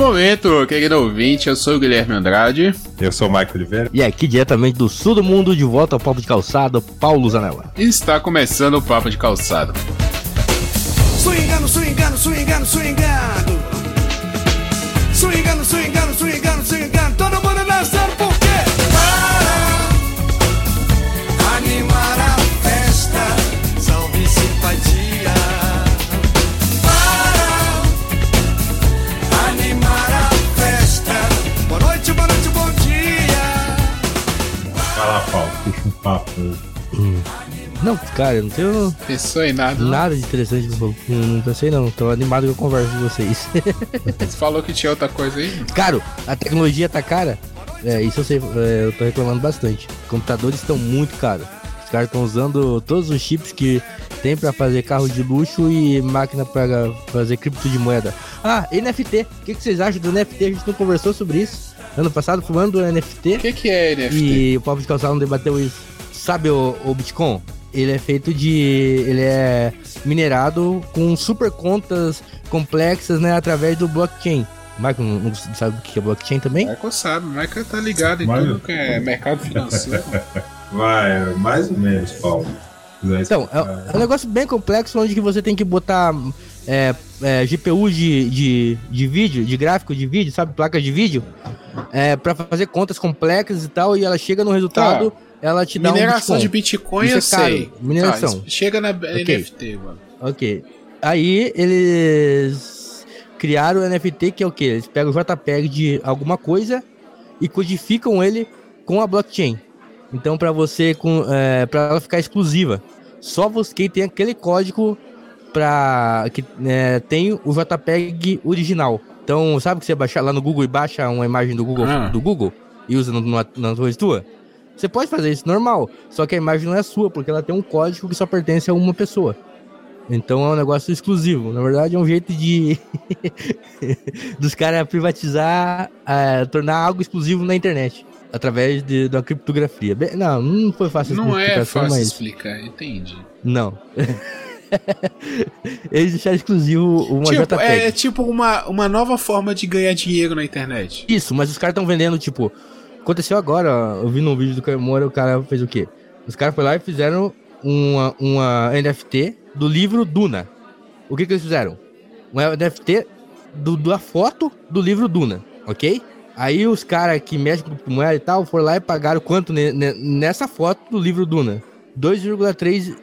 momento, querido ouvinte. Eu sou o Guilherme Andrade. Eu sou o Michael Oliveira. E aqui, diretamente do sul do mundo, de volta ao Papo de Calçado, Paulo Zanella. E está começando o Papo de Calçado. Swingando, swingando, swingando, swingando. Swingando, Papo. Não, cara, eu não tenho Pensou em nada? nada de interessante. Não, não pensei, não. Tô animado que eu converso com vocês. Você falou que tinha outra coisa aí? Caro, a tecnologia tá cara. É, isso eu sei, é, eu tô reclamando bastante. Computadores estão muito caros. Os caras estão usando todos os chips que tem pra fazer carro de luxo e máquina pra fazer cripto de moeda. Ah, NFT. O que, que vocês acham do NFT? A gente não conversou sobre isso. Ano passado, falando do NFT. O que, que é NFT? E o Papo de Calçado não debateu isso. Sabe o, o Bitcoin? Ele é feito de. Ele é minerado com super contas complexas, né? Através do blockchain. Michael não, não sabe o que é blockchain também? Michael sabe, Michael tá ligado em Mas- tudo que é mercado financeiro. Vai, mais ou menos, Paulo. Quiser Então, é, explicar. é um negócio bem complexo onde que você tem que botar é, é, GPU de, de, de vídeo, de gráfico de vídeo, sabe? Placa de vídeo, é, para fazer contas complexas e tal, e ela chega no resultado, ela te dá Mineração um de Bitcoin. Isso eu é caro. sei. Mineração. Tá, chega na NFT, mano. Ok. Aí eles criaram o NFT, que é o quê? Eles pegam o JPEG de alguma coisa e codificam ele com a blockchain. Então, para você, com, é, para ela ficar exclusiva, só você quem tem aquele código para que é, tem o JPEG original. Então, sabe que você baixar lá no Google e baixa uma imagem do Google, Ah. do Google e usa no- numa, na coisa tua? Você pode fazer isso normal, só que a imagem não é sua, porque ela tem um código que só pertence a uma pessoa. Então é um negócio exclusivo. Na verdade, é um jeito de dos caras privatizar, eh, tornar algo exclusivo na internet através de, da criptografia. Bem, não, não foi fácil Não é fácil mas explicar, entendi. não. Eles deixaram exclusivo uma Tipo, JPEG. é tipo uma, uma nova forma de ganhar dinheiro na internet. Isso, mas os caras estão vendendo, tipo. Aconteceu agora, eu vi num vídeo do Caio Moura, o cara fez o quê? Os caras foram lá e fizeram uma, uma NFT do livro Duna. O que que eles fizeram? Uma NFT do, da foto do livro Duna, ok? Aí os caras que mexem com criptomoeda e tal foram lá e pagaram quanto ne- ne- nessa foto do livro Duna? 2,3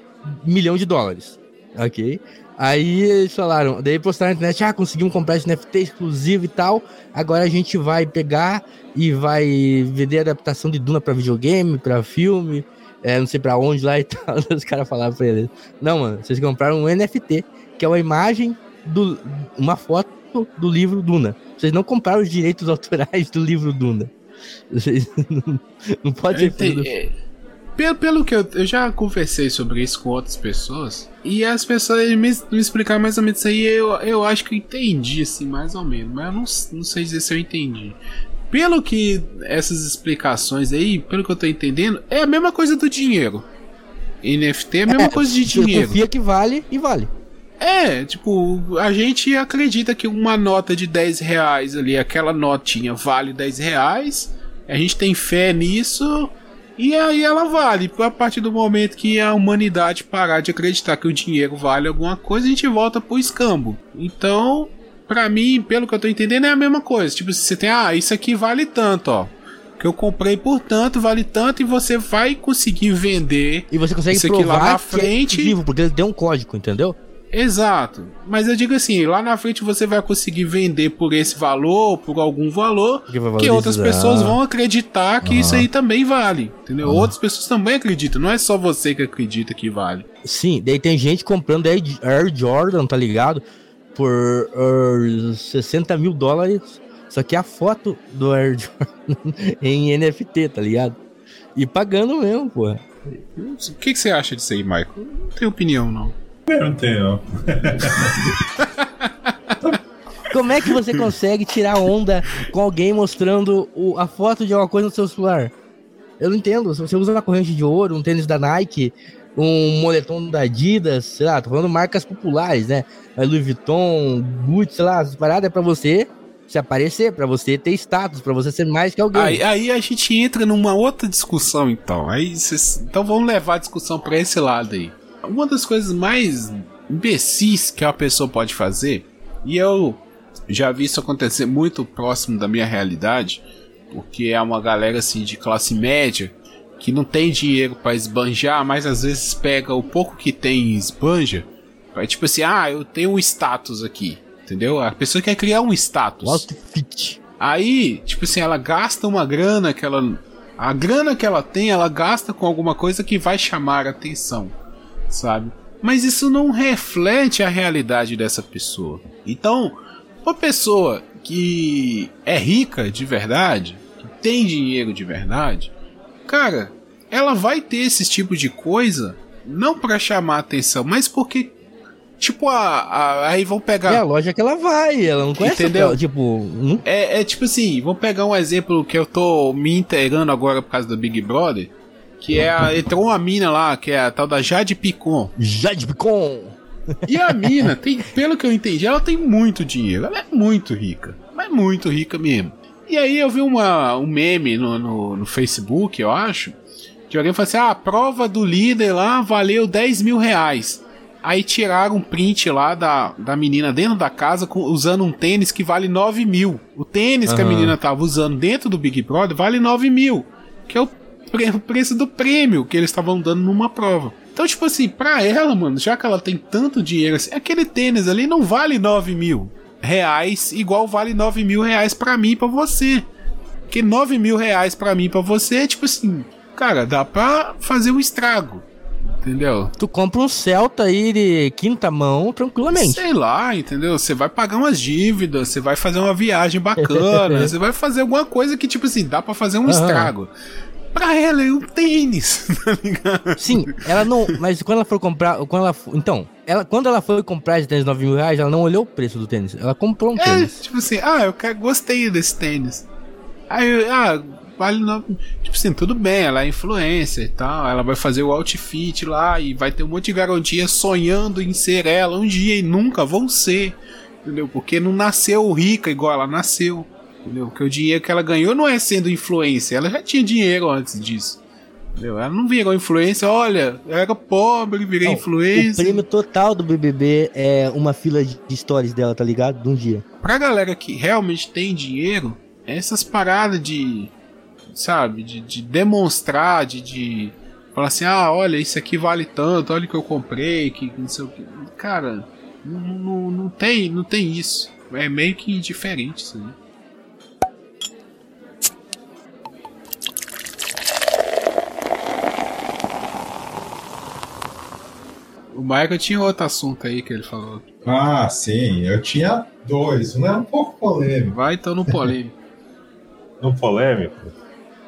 milhão de dólares, ok? Aí eles falaram, daí postaram na internet, ah, conseguimos comprar esse NFT exclusivo e tal. Agora a gente vai pegar e vai vender adaptação de Duna pra videogame, pra filme, é, não sei pra onde lá e tal. Os caras falaram pra eles: Não, mano, vocês compraram um NFT, que é uma imagem, do, uma foto do livro Duna. Vocês não compraram os direitos autorais do livro Duna. Vocês não, não pode ser tudo. É, Pelo, pelo que eu, eu já conversei sobre isso com outras pessoas, e as pessoas me, me explicaram mais ou menos isso aí, eu, eu acho que eu entendi, assim, mais ou menos, mas eu não, não sei dizer se eu entendi. Pelo que essas explicações aí, pelo que eu tô entendendo, é a mesma coisa do dinheiro. NFT é a mesma coisa de dinheiro. confia que vale e vale. É, tipo, a gente acredita que uma nota de 10 reais ali, aquela notinha vale 10 reais, a gente tem fé nisso, e aí ela vale. A partir do momento que a humanidade parar de acreditar que o dinheiro vale alguma coisa, a gente volta pro escambo. Então, pra mim, pelo que eu tô entendendo, é a mesma coisa. Tipo, se você tem, ah, isso aqui vale tanto, ó. Que eu comprei por tanto, vale tanto, e você vai conseguir vender. E você consegue Isso aqui provar lá na é frente- exclusivo, porque ele tem um código, entendeu? Exato. Mas eu digo assim, lá na frente você vai conseguir vender por esse valor, por algum valor, que outras pessoas vão acreditar que isso aí também vale. Entendeu? Outras pessoas também acreditam, não é só você que acredita que vale. Sim, daí tem gente comprando Air Jordan, tá ligado? Por uh, 60 mil dólares. Só que a foto do Air Jordan em NFT, tá ligado? E pagando mesmo, pô. O que, que você acha disso aí, Michael? Não tenho opinião, não. Eu não tenho, não. Como é que você consegue tirar onda com alguém mostrando o- a foto de alguma coisa no seu celular? Eu não entendo. Se você usa uma corrente de ouro, um tênis da Nike, um moletom da Adidas, sei lá, tô falando marcas populares, né? Louis Vuitton, Gucci, sei lá, as paradas é pra você se aparecer, pra você ter status, pra você ser mais que alguém. Aí, aí a gente entra numa outra discussão, então. Aí cês- então vamos levar a discussão pra esse lado aí. Uma das coisas mais imbecis que uma pessoa pode fazer, e eu já vi isso acontecer muito próximo da minha realidade, porque é uma galera assim de classe média que não tem dinheiro pra esbanjar, mas às vezes pega o pouco que tem e esbanja. Pra, tipo assim, ah, eu tenho um status aqui. Entendeu? A pessoa quer criar um status. Outfit. Aí, tipo assim, ela gasta uma grana que ela. A grana que ela tem, ela gasta com alguma coisa que vai chamar a atenção, sabe? Mas isso não reflete a realidade dessa pessoa. Então, uma pessoa que é rica de verdade, que tem dinheiro de verdade, cara, ela vai ter esse tipo de coisa não pra chamar atenção, mas porque, tipo, a, a- aí vão pegar. É a loja que ela vai, ela não conhece Entendeu? Tipo, não É, é tipo assim, vamos pegar um exemplo que eu tô me inteirando agora por causa do Big Brother. Que é a. Entrou uma mina lá, que é a tal da Jade Picon. Jade Picon. E a mina, tem, pelo que eu entendi, ela tem muito dinheiro. Ela é muito rica. Mas muito rica mesmo. E aí eu vi uma, um meme no, no, no Facebook, eu acho. Que alguém falou assim: ah, a prova do líder lá valeu 10 mil reais. Aí tiraram um print lá da, da menina dentro da casa com- usando um tênis que vale 9 mil. O tênis que a menina tava usando dentro do Big Brother vale 9 mil. Que é o, o preço do prêmio que eles estavam dando numa prova. Então, tipo assim, pra ela, mano, já que ela tem tanto dinheiro assim, aquele tênis ali não vale 9 mil reais, igual vale 9 mil reais pra mim e pra você. Porque 9 mil reais pra mim e pra você tipo assim, cara, dá pra fazer um estrago. Entendeu? Tu compra um Celta aí de quinta mão tranquilamente. Sei lá, entendeu? Você vai pagar umas dívidas, você vai fazer uma viagem bacana, você vai fazer alguma coisa que, tipo assim, dá pra fazer um Aham. estrago. Pra ela é um tênis, tá ligado? Sim, ela não. Mas quando ela for comprar. Quando ela, então, ela, quando ela foi comprar esse tênis de 9 mil reais, ela não olhou o preço do tênis. Ela comprou um É, tênis. tipo assim, ah, eu quero, gostei desse tênis. Aí, ah, vale no... Tipo assim, tudo bem, ela é influencer e tal. Ela vai fazer o outfit lá e vai ter um monte de garotinha sonhando em ser ela um dia e nunca vão ser. Entendeu? Porque não nasceu rica igual ela nasceu. Entendeu? Porque o dinheiro que ela ganhou não é sendo influencer, ela já tinha dinheiro antes disso. Entendeu? Ela não virou influencer, olha, eu era pobre, virei Não, O prêmio total do BBB é uma fila de de stories dela, tá ligado? De um dia. pra galera que realmente tem dinheiro, essas paradas de, sabe, de, de demonstrar, de, de falar assim, ah, olha, isso aqui vale tanto, olha o que eu comprei, que não sei o que. Cara, não, não, não tem, não tem isso. É meio que indiferente isso aí. Michael tinha outro assunto aí que ele falou. Ah, sim, eu tinha dois. Um é um pouco polêmico. Vai então no polêmico. No polêmico?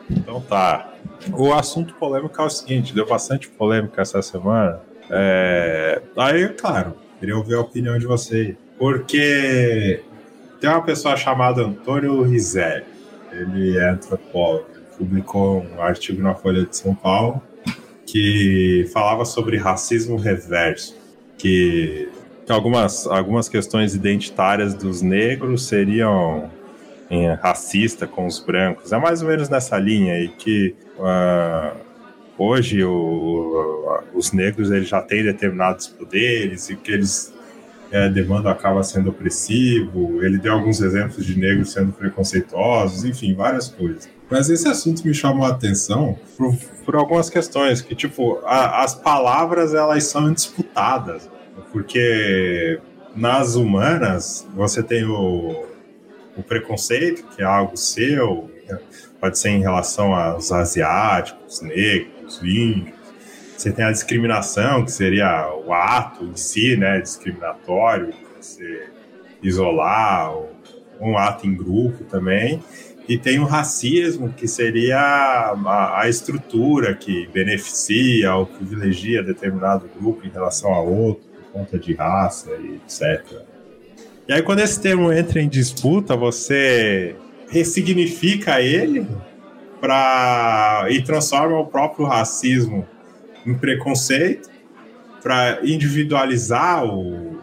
Então tá. O assunto polêmico é o seguinte: deu bastante polêmica essa semana. É... Aí, claro, queria ouvir a opinião de vocês. Porque tem uma pessoa chamada Antônio Rizelli. Ele é antropólogo. Publicou um artigo na Folha de São Paulo que falava sobre racismo reverso. Que algumas, algumas questões identitárias dos negros seriam em racista com os brancos. É mais ou menos nessa linha aí que ah, hoje o- os negros eles já têm determinados poderes e que eles é, demandam acaba sendo opressivo. Ele deu alguns exemplos de negros sendo preconceituosos, enfim, várias coisas. Mas esse assunto me chamou a atenção por, por algumas questões que tipo a- as palavras elas são disputadas porque nas humanas você tem o o preconceito, que é algo seu, pode ser em relação aos asiáticos, negros, índios. Você tem a discriminação, que seria o ato em si, né, discriminatório, você isolar, um ato em grupo também. E tem o racismo, que seria a, a estrutura que beneficia ou privilegia determinado grupo em relação a outro, por conta de raça e etc. E aí, quando esse termo entra em disputa, você ressignifica ele pra, e transforma o próprio racismo em preconceito para individualizar o,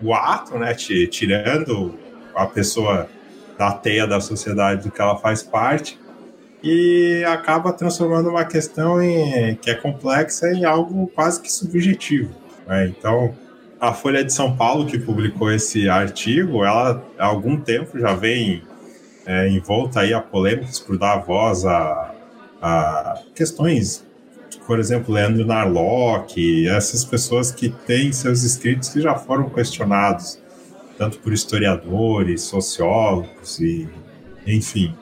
o ato, né? ti- Tirando a pessoa da teia da sociedade que ela faz parte e acaba transformando uma questão em, que é complexa em algo quase que subjetivo. Né? Então, a Folha de São Paulo, que publicou esse artigo, ela há algum tempo já vem é, envolta aí a polêmicas por dar voz a, a questões, por exemplo, Leandro Narlock, essas pessoas que têm seus escritos que já foram questionados, tanto por historiadores, sociólogos e enfim.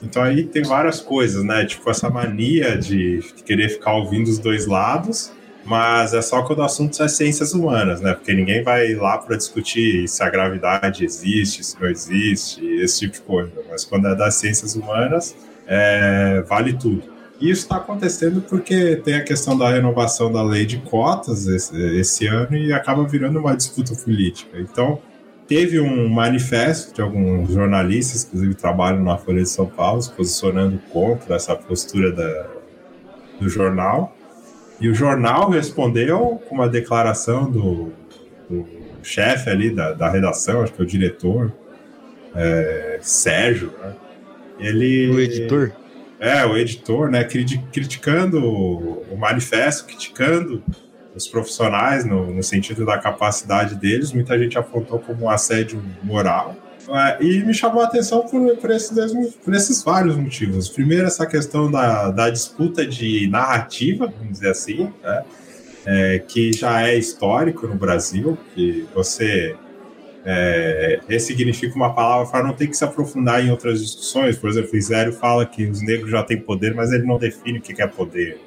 Então aí tem várias coisas, né? Tipo essa mania de querer ficar ouvindo os dois lados, mas é só quando o assunto é ciências humanas, né? Porque ninguém vai lá para discutir se a gravidade existe, se não existe, esse tipo de coisa. Mas quando é das ciências humanas, é, vale tudo. E isso está acontecendo porque tem a questão da renovação da lei de cotas esse, esse ano e acaba virando uma disputa política. Então, teve um manifesto de alguns jornalistas, inclusive trabalham na Folha de São Paulo, se posicionando contra essa postura da, do jornal. E o jornal respondeu com uma declaração do, do chefe ali da, da redação, acho que é o diretor, é, Sérgio, né? Ele, O editor? É, o editor, né? Criticando o manifesto, criticando os profissionais no, no, sentido da capacidade deles. Muita gente apontou como um assédio moral. É, e me chamou a atenção por, por, esses, por esses vários motivos. Primeiro, essa questão da, da disputa de narrativa, vamos dizer assim, né? é, que já é histórico no Brasil, que você é, ressignifica uma palavra para não ter que se aprofundar em outras discussões. Por exemplo, Isério fala que os negros já têm poder, mas ele não define o que é poder.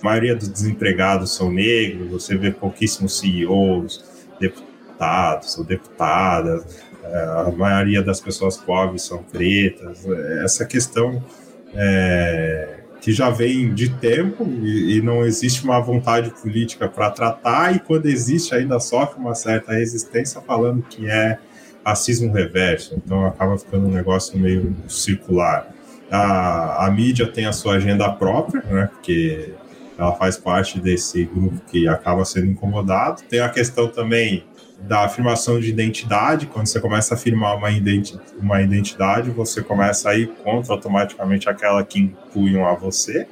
A maioria dos desempregados são negros, você vê pouquíssimos CEOs, deputados ou deputadas, é, a maioria das pessoas pobres são pretas. Essa questão é, que já vem de tempo e, e não existe uma vontade política para tratar, e quando existe, ainda sofre uma certa resistência, falando que é racismo reverso. Então acaba ficando um negócio meio circular. A, a mídia tem a sua agenda própria, né? Porque ela faz parte desse grupo que acaba sendo incomodado. Tem a questão também da afirmação de identidade, quando você começa a afirmar uma, identi uma identidade, você começa a ir contra automaticamente aquela que impunham a você,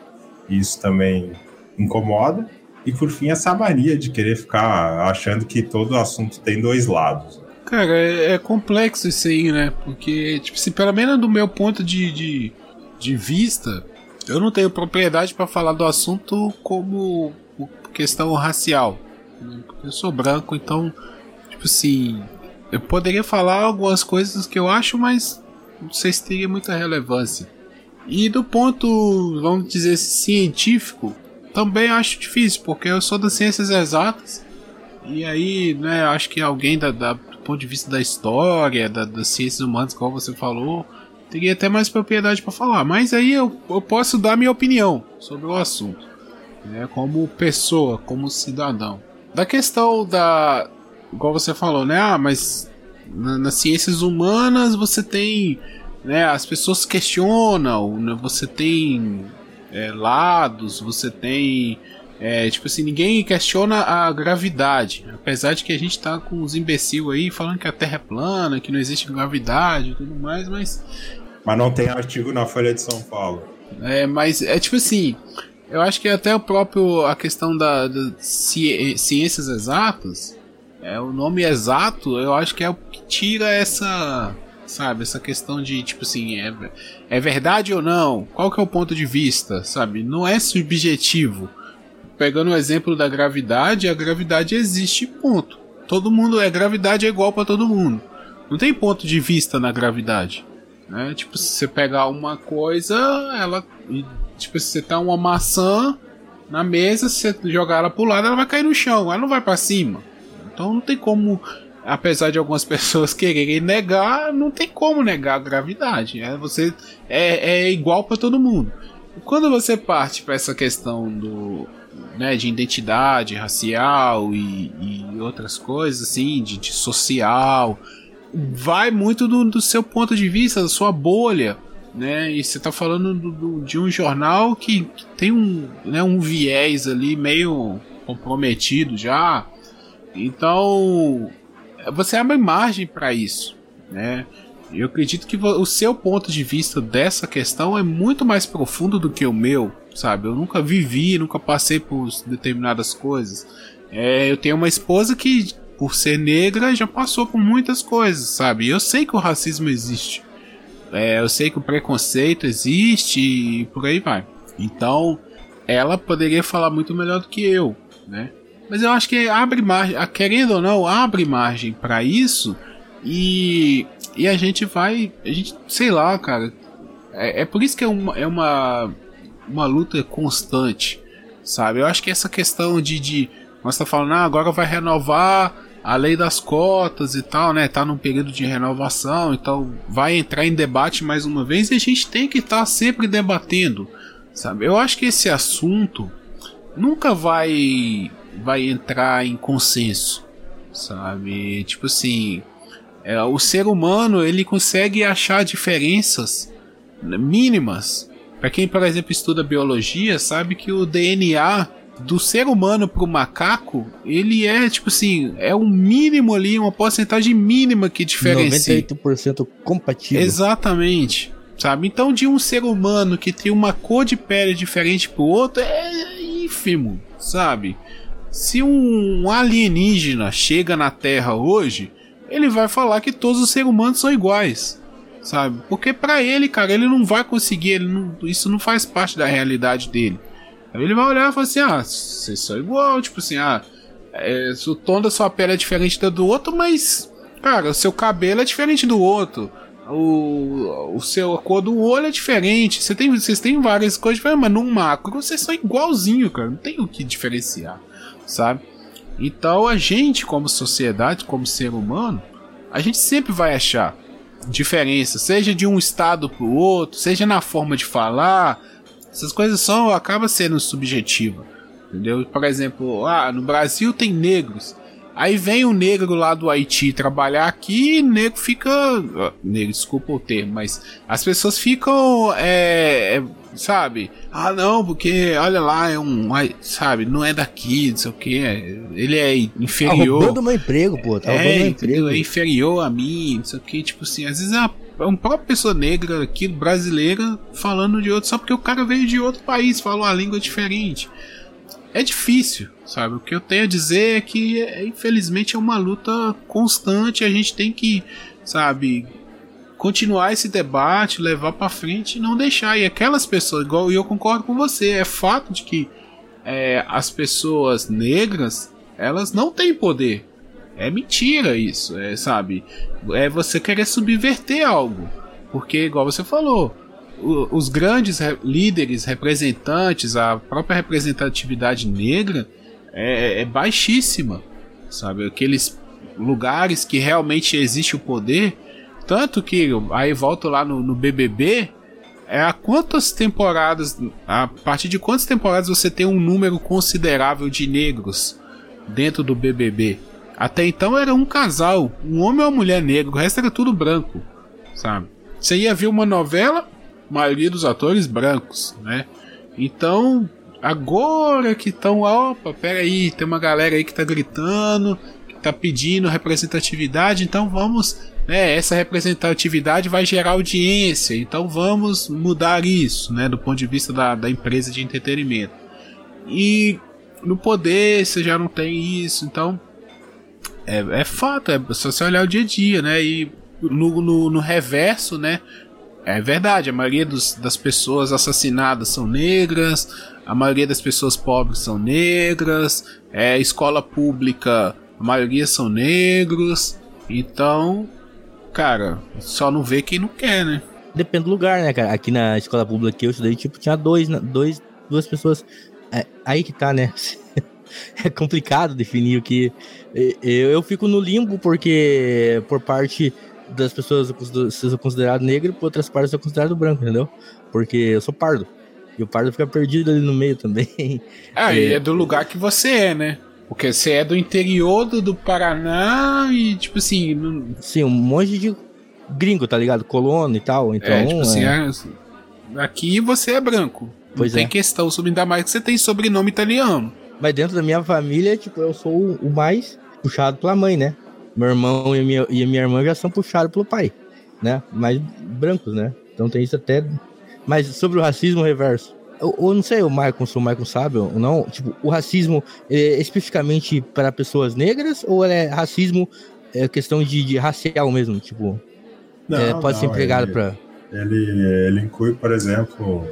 isso também incomoda. E por fim, essa mania de querer ficar achando que todo assunto tem dois lados. Cara, é, é complexo isso aí, né? Porque, tipo assim, pelo menos do meu ponto de, de, de vista, eu não tenho propriedade para falar do assunto como questão racial. Eu sou branco, então, tipo assim, eu poderia falar algumas coisas que eu acho, mas não sei se teria muita relevância. E do ponto, vamos dizer, científico, também acho difícil, porque eu sou das ciências exatas. E aí, né, acho que alguém da, da, do ponto de vista da história, da, das ciências humanas, como você falou, teria até mais propriedade para falar. Mas aí eu, eu posso dar minha opinião sobre o assunto, né, como pessoa, como cidadão. Da questão da. Igual você falou, né? Ah, mas na, nas ciências humanas você tem. Né, as pessoas questionam, né, você tem é, lados, você tem. É, tipo assim, ninguém questiona a gravidade. Apesar de que a gente tá com os imbecil aí falando que a Terra é plana, que não existe gravidade e tudo mais, mas Mas não tem artigo na Folha de São Paulo. É, mas é tipo assim, eu acho que até o próprio a questão da, da ci- ciências exatas, é o nome exato, eu acho que é o que tira essa, sabe, essa questão de tipo assim, é, é verdade ou não? Qual que é o ponto de vista, sabe? Não é subjetivo. Pegando o exemplo da gravidade, a gravidade existe, ponto. Todo mundo é gravidade é igual para todo mundo. Não tem ponto de vista na gravidade. Né? Tipo, se você pegar uma coisa, ela. Tipo, se você tá uma maçã na mesa, se você jogar ela pro lado, ela vai cair no chão, ela não vai para cima. Então não tem como. Apesar de algumas pessoas quererem negar, não tem como negar a gravidade. É, você é, é igual para todo mundo. Quando você parte para essa questão do, né, de identidade racial e, e outras coisas assim, de, de social, vai muito do, do seu ponto de vista, da sua bolha, né? E você tá falando do- do- de um jornal que, tem um, né, um viés ali meio comprometido já. Então, você abre margem para isso, né? Eu acredito que o seu ponto de vista dessa questão é muito mais profundo do que o meu, sabe? Eu nunca vivi, nunca passei por determinadas coisas. É, eu tenho uma esposa que, por ser negra, já passou por muitas coisas, sabe? Eu sei que o racismo existe. É, eu sei que o preconceito existe e por aí vai. Então, ela poderia falar muito melhor do que eu, né? Mas eu acho que abre margem, querendo ou não, abre margem para isso e, e a gente vai, a gente, sei lá, cara. É, é por isso que é uma, é uma, uma luta constante, sabe? Eu acho que essa questão de, de nós tá falando, ah, agora vai renovar a lei das cotas e tal, né? Tá num período de renovação, então vai entrar em debate mais uma vez e a gente tem que estar sempre debatendo, sabe? Eu acho que esse assunto nunca vai vai entrar em consenso, sabe? Tipo assim, é, o ser humano ele consegue achar diferenças mínimas. Para quem, por exemplo, estuda biologia, sabe que o DNA do ser humano pro macaco, ele é tipo assim, é um mínimo ali, uma porcentagem mínima que diferencia. 98% compatível. Exatamente. Sabe? Então, de um ser humano que tem uma cor de pele diferente pro outro, é ínfimo, sabe? Se um alienígena chega na Terra hoje, ele vai falar que todos os seres humanos são iguais, sabe? Porque pra ele, cara, ele não vai conseguir, ele não- isso não faz parte da realidade dele. Aí ele vai olhar e falar assim: ah, vocês são igual, tipo assim, ah, é, o tom da sua pele é diferente da do outro, mas, cara, o seu cabelo é diferente do outro. O, o seu a cor do olho é diferente. Você tem, vocês têm várias coisas diferentes, mas no macro vocês são igualzinho, cara. Não tem o que diferenciar, sabe? Então a gente, como sociedade, como ser humano, a gente sempre vai achar diferença, seja de um estado pro outro, seja na forma de falar. Essas coisas são acaba sendo subjetiva, entendeu? Por exemplo, ah, no Brasil tem negros. Aí vem um negro lá do Haiti trabalhar aqui e negro fica. ah, Negro, desculpa o termo, mas as pessoas ficam. É, é, sabe? Ah, não, porque olha lá, é um. Sabe? Não é daqui, não sei o que. Ele é Tá inferior. roubando meu emprego, pô. Tá roubando É, meu emprego. É inferior a mim, não sei o que, tipo assim, às vezes é uma, é uma própria pessoa negra aqui, brasileira, falando de outro, só porque o cara veio de outro país, falou uma língua diferente. É difícil, sabe? O que eu tenho a dizer é que, é, infelizmente, é uma luta constante, a gente tem que, sabe, continuar esse debate, levar pra frente e não deixar. E aquelas pessoas, igual eu concordo com você, é fato de que é, as pessoas negras, elas não têm poder. É mentira isso, é, sabe? É você querer subverter algo. Porque, igual você falou, os grandes re- líderes, representantes, a própria representatividade negra é, é baixíssima, sabe? Aqueles lugares que realmente existe o poder. Tanto que, aí volto lá no, no BBB, é a quantas temporadas, a partir de quantas temporadas você tem um número considerável de negros dentro do BBB? Até então era um casal, um homem ou uma mulher negra, o resto era tudo branco, sabe? Você ia ver uma novela, maioria dos atores brancos, né? Então, agora que estão, opa, peraí, tem uma galera aí que tá gritando, que tá pedindo representatividade, então vamos, né? Essa representatividade vai gerar audiência, então vamos mudar isso, né? Do ponto de vista da, da empresa de entretenimento. E no poder você já não tem isso, então é, é fato, é só você olhar o dia a dia, né? E no, no, no reverso, né? É verdade, a maioria dos, das pessoas assassinadas são negras, a maioria das pessoas pobres são negras, é escola pública, a maioria são negros, então, cara, só não vê quem não quer, né? Depende do lugar, né, cara? Aqui na escola pública que eu estudei, tipo, tinha dois, dois duas pessoas. É, aí que tá, né? é complicado definir o que. Eu, fico no limbo porque, por parte das pessoas, eu sou considerado negro, por outras partes eu sou considerado branco, entendeu? Porque eu sou pardo. E o pardo fica perdido ali no meio também. Ah, e É. do lugar que você é, né? Porque você é do interior do, do Paraná e, tipo assim, não, Sim, um monte de gringo, tá ligado? Colono e tal. Então, é, tipo assim, é, é- aqui você é branco. Pois não tem é. questão sobre ainda mais que você tem sobrenome italiano. Mas dentro da minha família, tipo, eu sou o- mais puxado pela mãe, né? Meu irmão e minha, e minha irmã já são puxados pelo pai. né? Mais brancos, né? Então tem isso até. Mas sobre o racismo reverso. Eu, eu não sei o Michael, se o Michael sabe ou não. Tipo, o racismo é especificamente para pessoas negras ou é racismo é questão de, de racial mesmo? Tipo, Não, é, pode ser não, empregado ele- para. Ele, ele inclui, por exemplo,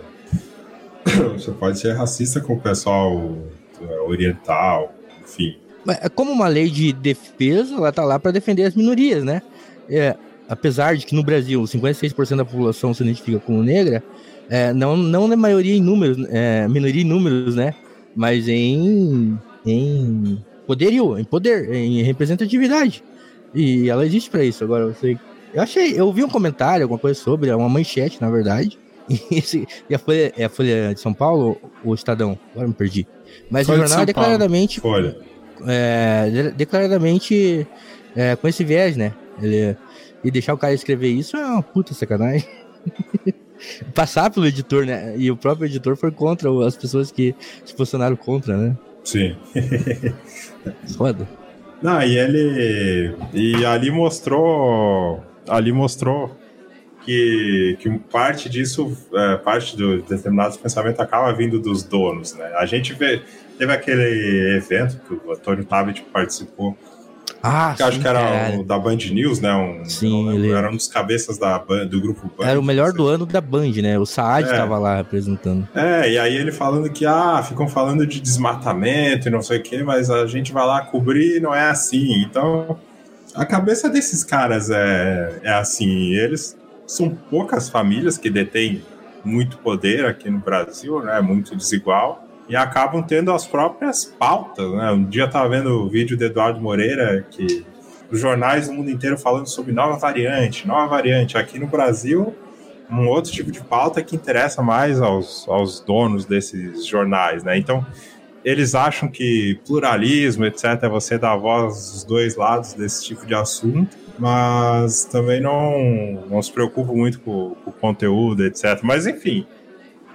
você pode ser racista com o pessoal é, oriental, enfim. É como uma lei de defesa, ela tá lá para defender as minorias, né? É, apesar de que no Brasil 56% da população se identifica como negra, é, não, não na maioria em números, é, minoria em números, né? Mas em, em poderio, em poder, em representatividade. E ela existe para isso. Agora, você. Eu achei, eu vi um comentário, alguma coisa sobre, é uma manchete, na verdade. E, esse- e a Folha, é a Folha de São Paulo o Estadão? Agora me perdi. Mas Folha o de jornal é Paulo. declaradamente Folha. é, de- declaradamente é, com esse viés, né? Ele, e deixar o cara escrever isso é uma puta sacanagem. Passar pelo editor, né? E o próprio editor foi contra as pessoas que se posicionaram contra, né? Sim. Foda. Não, e ele. E ali mostrou. Ali mostrou que, que parte disso, é, parte do determinados pensamentos acaba vindo dos donos, né? A gente vê. Teve aquele evento que o Antônio Tabet participou, Ah, que eu acho sim, que era da Band News, né? Um, Sim, lembro, ele- Era um dos cabeças da, do grupo Band. Era o melhor do ano da Band, né? O Saad É. tava lá representando. É, e aí ele falando que, ah, ficam falando de desmatamento e não sei o quê, mas a gente vai lá cobrir e não é assim. Então, a cabeça desses caras é, é assim. Eles são poucas famílias que detêm muito poder aqui no Brasil, né? Muito desigual. E acabam tendo as próprias pautas, né? Um dia eu tava vendo o vídeo do Eduardo Moreira que os jornais do mundo inteiro falando sobre nova variante, nova variante. Aqui no Brasil, um outro tipo de pauta que interessa mais aos, aos donos desses jornais, né? Então, eles acham que pluralismo, etc., é você dar voz aos dois lados desse tipo de assunto, mas também não, não se preocupam muito com, com o conteúdo, etc. Mas, enfim,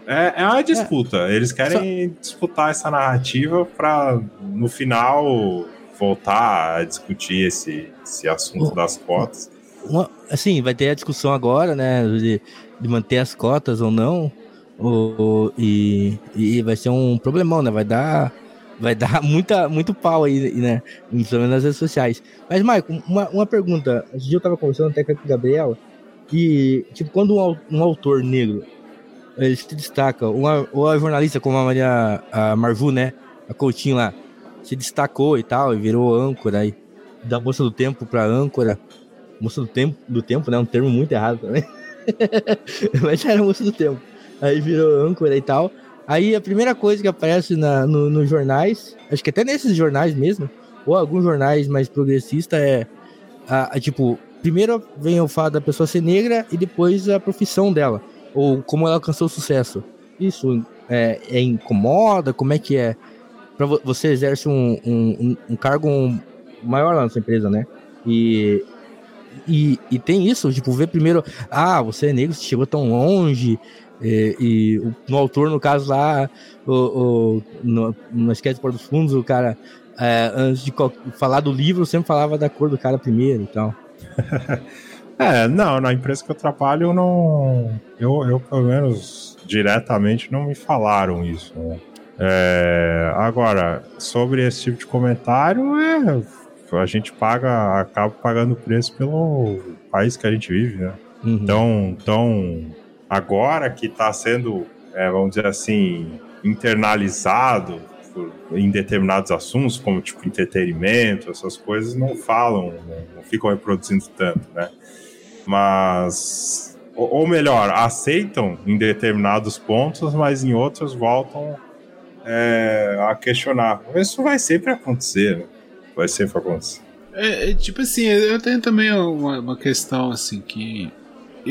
é, é uma disputa. Eles querem disputar essa narrativa para, no final, voltar a discutir esse, esse assunto das cotas. Uma- assim, vai ter a discussão agora, né? De, de manter as cotas ou não. Ou, e, e vai ser um problemão, né? Vai dar, vai dar muita, muito pau aí, né? Pelo menos nas redes sociais. Mas, Maicon, uma, uma pergunta. Esse dia eu tava conversando até com o Gabriel. E, tipo, quando um, um autor negro ele se destaca, uma, ou a jornalista como a Maria a Marvu, né? A Coutinho lá, se destacou e tal, e virou âncora aí. Da moça do tempo pra âncora. Moça do tempo, do tempo, né? Um termo muito errado também. Mas era moça do tempo. Aí virou âncora e tal. Aí a primeira coisa que aparece na, no, nos jornais, acho que até nesses jornais mesmo, ou alguns jornais mais progressistas, é a, a, tipo, primeiro vem o fato da pessoa ser negra e depois a profissão dela, ou como ela alcançou sucesso. Isso é, é incomoda? Como é que é? Pra vo- você exerce um, um- um cargo maior lá na sua empresa, né? E, e, e tem isso, tipo, ver primeiro, ah, você é negro, você chegou tão longe, e, e o- no autor, no caso lá, o, o, no, no Esquece por dos Fundos, o cara, é, antes de falar do livro, sempre falava da cor do cara primeiro e tal. É, não, na empresa que eu trabalho, eu não. Eu, eu pelo menos, diretamente, não me falaram isso. né? É, agora, sobre esse tipo de comentário, é. A gente paga, acaba pagando preço pelo país que a gente vive, né? Uhum. Então, então agora que está sendo, é, vamos dizer assim, internalizado por- em determinados assuntos, como tipo entretenimento, essas coisas, não falam, não, não ficam reproduzindo tanto, né? Mas, ou melhor, aceitam em determinados pontos, mas em outros voltam é, a questionar. Isso vai sempre acontecer, né? Vai sempre acontecer. É, é, tipo assim, eu tenho também uma, uma questão assim que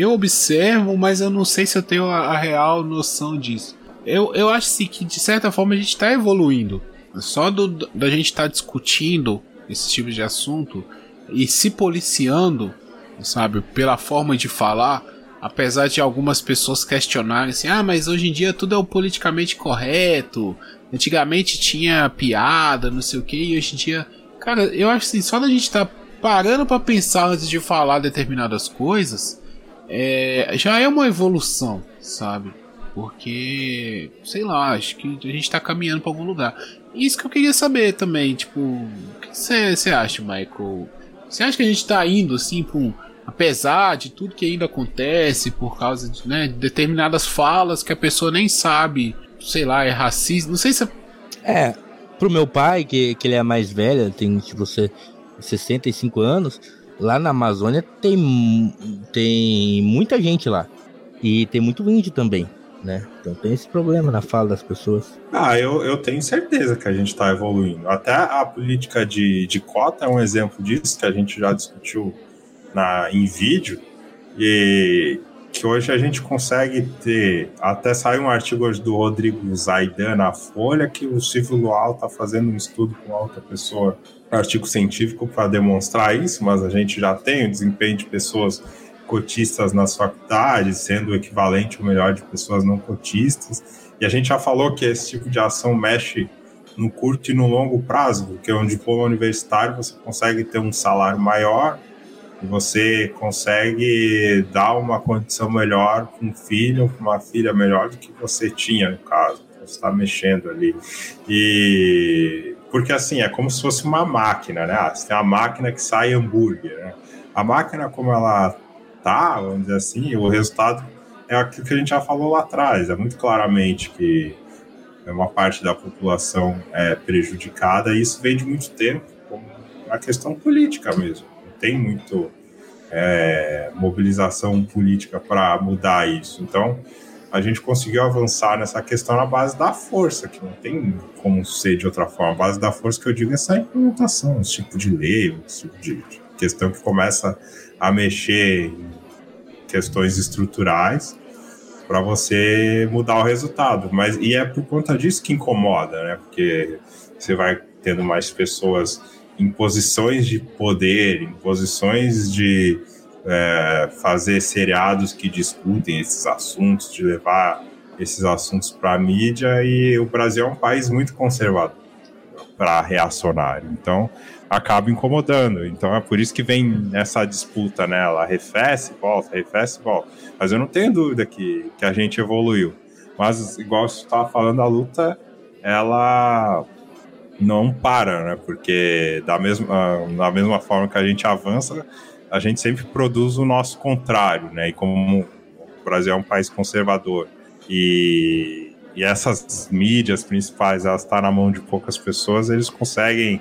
eu observo, mas eu não sei se eu tenho a, a real noção disso. Eu, eu acho assim, que de certa forma a gente está evoluindo. Só do, da gente estar discutindo esse tipo de assunto e se policiando, sabe, pela forma de falar, apesar de algumas pessoas questionarem assim, ah, mas hoje em dia tudo é o politicamente correto. Antigamente tinha piada, não sei o que, e hoje em dia Cara, eu acho assim, só da gente estar parando pra pensar antes de falar determinadas coisas, é, já é uma evolução, sabe? Porque, sei lá, acho que a gente tá caminhando pra algum lugar. Isso que eu queria saber também, tipo, o que você acha, Michael? Você acha que a gente tá indo assim pra um. Apesar de tudo que ainda acontece, por causa de né, determinadas falas que a pessoa nem sabe, sei lá, é racista. Não sei se. É, pro meu pai, que, que ele é mais velho, tem tipo você 65 anos, lá na Amazônia tem, tem muita gente lá. E tem muito índio também, né? Então tem esse problema na fala das pessoas. Ah, eu, eu tenho certeza que a gente está evoluindo. Até a política de, de cota é um exemplo disso, que a gente já discutiu na, em vídeo, e que hoje a gente consegue ter. Até saiu um artigo hoje do Rodrigo Zaidan na Folha, que o Silvio Luau está fazendo um estudo com outra pessoa, artigo científico para demonstrar isso, mas a gente já tem o desempenho de pessoas cotistas nas faculdades, sendo o equivalente ou melhor de pessoas não cotistas. E a gente já falou que esse tipo de ação mexe no curto e no longo prazo, porque um diploma universitário você consegue ter um salário maior você consegue dar uma condição melhor para um filho para uma filha melhor do que você tinha, no caso. Você está mexendo ali. E porque assim, é como se fosse uma máquina, né? Ah, Você tem uma máquina que sai hambúrguer, né? A máquina, como ela tá, vamos dizer assim, o resultado é aquilo que a gente já falou lá atrás. É muito claramente que uma parte da população é prejudicada e isso vem de muito tempo, como uma questão política mesmo. Não tem muito é, mobilização política para mudar isso. Então, a gente conseguiu avançar nessa questão na base da força, que não tem como ser de outra forma. A base da força que eu digo é essa implementação, esse tipo de lei, esse tipo de questão que começa a mexer em questões estruturais para você mudar o resultado. Mas e é por conta disso que incomoda, né? Porque você vai tendo mais pessoas em posições de poder, em posições de é, fazer seriados que discutem esses assuntos, de levar esses assuntos para a mídia. E o Brasil é um país muito conservador para reacionário. Então acaba incomodando. Então é por isso que vem essa disputa, né? Ela arrefece, volta, arrefece, volta. Mas eu não tenho dúvida que, que a gente evoluiu. Mas, igual você estava falando, a luta, ela não para, né? Porque da mesma, da mesma forma que a gente avança, a gente sempre produz o nosso contrário, né? E como o Brasil é um país conservador e, e essas mídias principais, elas estão na mão de poucas pessoas, eles conseguem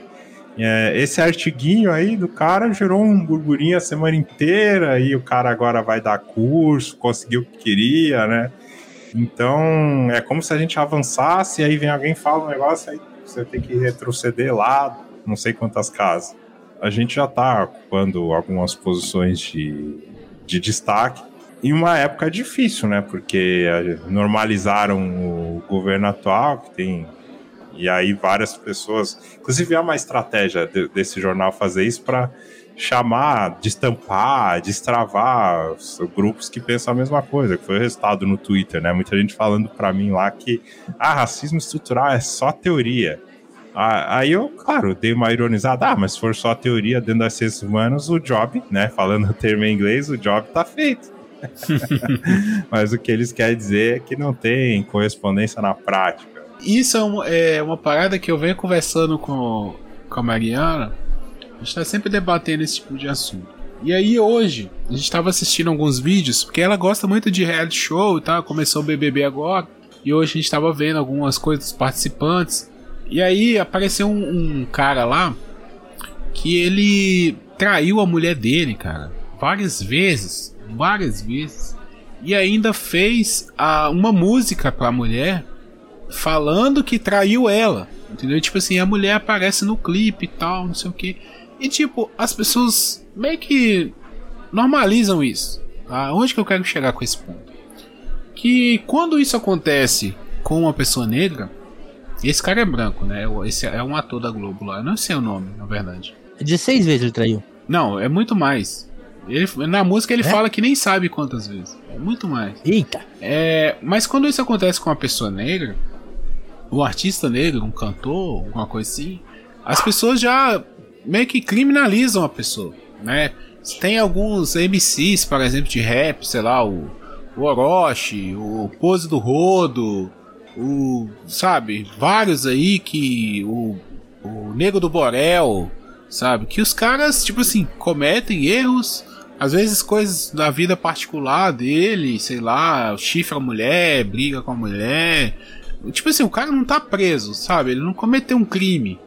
é, esse artiguinho aí do cara gerou um burburinho a semana inteira e o cara agora vai dar curso, conseguiu o que queria, né? Então é como se a gente avançasse aí vem alguém fala um negócio, aí você tem que retroceder lá, não sei quantas casas. A gente já está ocupando algumas posições de, de destaque em uma época difícil, né? Porque normalizaram o governo atual, que tem e aí várias pessoas, inclusive há uma estratégia de, desse jornal fazer isso para chamar, destampar, destravar os grupos que pensam a mesma coisa, que foi o resultado no Twitter, né? Muita gente falando para mim lá que ah, racismo estrutural é só teoria. Ah, aí eu, claro, dei uma ironizada, ah, mas se for só teoria dentro das ciências humanas, o job, né? Falando o termo em inglês, o job tá feito. mas o que eles querem dizer é que não tem correspondência na prática isso é uma, é uma, parada que eu venho conversando com, com a Mariana. A gente tá sempre debatendo esse tipo de assunto. E aí hoje, a gente tava assistindo alguns vídeos, porque ela gosta muito de reality show e tal, começou o BBB agora. E hoje a gente tava vendo algumas coisas dos participantes. E aí apareceu um, um cara lá que ele traiu a mulher dele, cara. Várias vezes. Várias vezes. E ainda fez a, uma música pra mulher falando que traiu ela. Entendeu? Tipo assim, a mulher aparece no clipe e tal, não sei o que. E tipo, as pessoas meio que normalizam isso. Tá? Onde que eu quero chegar com esse ponto? Que quando isso acontece com uma pessoa negra, esse cara é branco, né? Esse é um ator da Globo lá. Eu não sei o nome, na verdade. De seis vezes ele traiu. Não, é muito mais. Ele, na música ele é? fala que nem sabe quantas vezes. É muito mais. Eita! É, mas quando isso acontece com uma pessoa negra, um artista negro, um cantor, alguma coisa assim, as pessoas já meio que criminalizam a pessoa, né? Tem alguns MCs, por exemplo, de rap, sei lá, o, o Orochi, o Pose do Rodo, o. sabe, vários aí que. o, o Nego do Borel, sabe? Que os caras, tipo assim, cometem erros, às vezes coisas da vida particular dele, sei lá, chifra a mulher, briga com a mulher. Tipo assim, o cara não tá preso, sabe? Ele não cometeu um crime.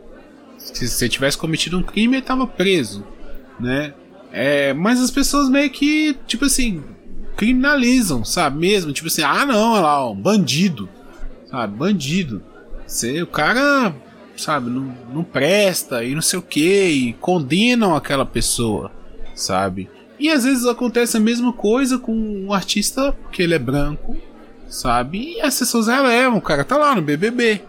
Se você tivesse cometido um crime, ele tava preso, né? É, mas as pessoas meio que, tipo assim, criminalizam, sabe? Mesmo, tipo assim, ah não, olha lá, um bandido, sabe? Bandido. Você, o cara, sabe, não, não presta e não sei o que, e condenam aquela pessoa, sabe? E às vezes acontece a mesma coisa com um artista que ele é branco, sabe? E as pessoas relevam, o cara tá lá no BBB.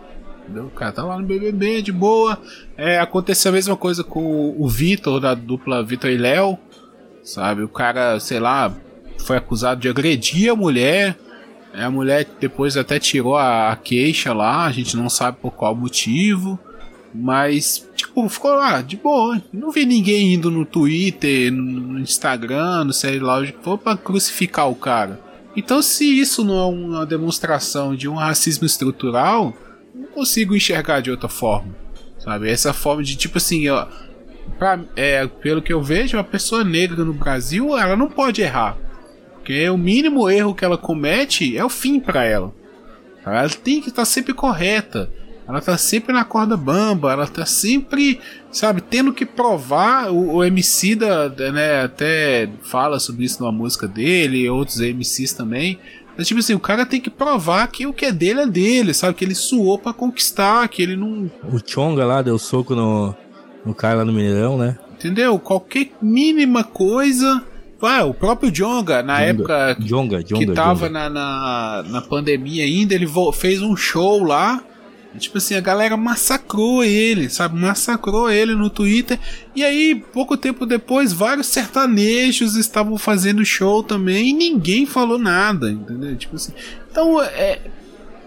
O cara tá lá no BBB de boa. É, aconteceu a mesma coisa com o Vitor, da dupla Vitor e Léo, sabe? O cara, sei lá, foi acusado de agredir a mulher. É, a mulher depois até tirou a, a queixa lá, a gente não sabe por qual motivo. Mas, tipo, ficou lá, de boa. Não vi ninguém indo no Twitter, no Instagram, no sei lá, for pra crucificar o cara. Então, se isso não é uma demonstração de um racismo estrutural, não consigo enxergar de outra forma. Sabe? Essa forma de, tipo assim, ó. Pra, é, pelo que eu vejo, a pessoa negra no Brasil, ela não pode errar. Porque o mínimo erro que ela comete é o fim para ela. Ela tem que estar tá sempre correta. Ela tá sempre na corda bamba, ela tá sempre, sabe, tendo que provar. O, o MC da, né, até fala sobre isso numa música dele, outros MCs também. Mas, tipo assim, o cara tem que provar que o que é dele é dele, sabe? Que ele suou para conquistar, que ele não. O Chonga lá deu soco no, no cara lá no Mineirão, né? Entendeu? Qualquer mínima coisa. Vai, o próprio Jonga, na Jonga, época Jonga, Jonga, que tava Na, na, na pandemia ainda, ele fez um show lá Tipo assim, a galera massacrou ele, sabe? Massacrou ele no Twitter. E aí, pouco tempo depois, vários sertanejos estavam fazendo show também e ninguém falou nada, entendeu? Tipo assim. Então, é,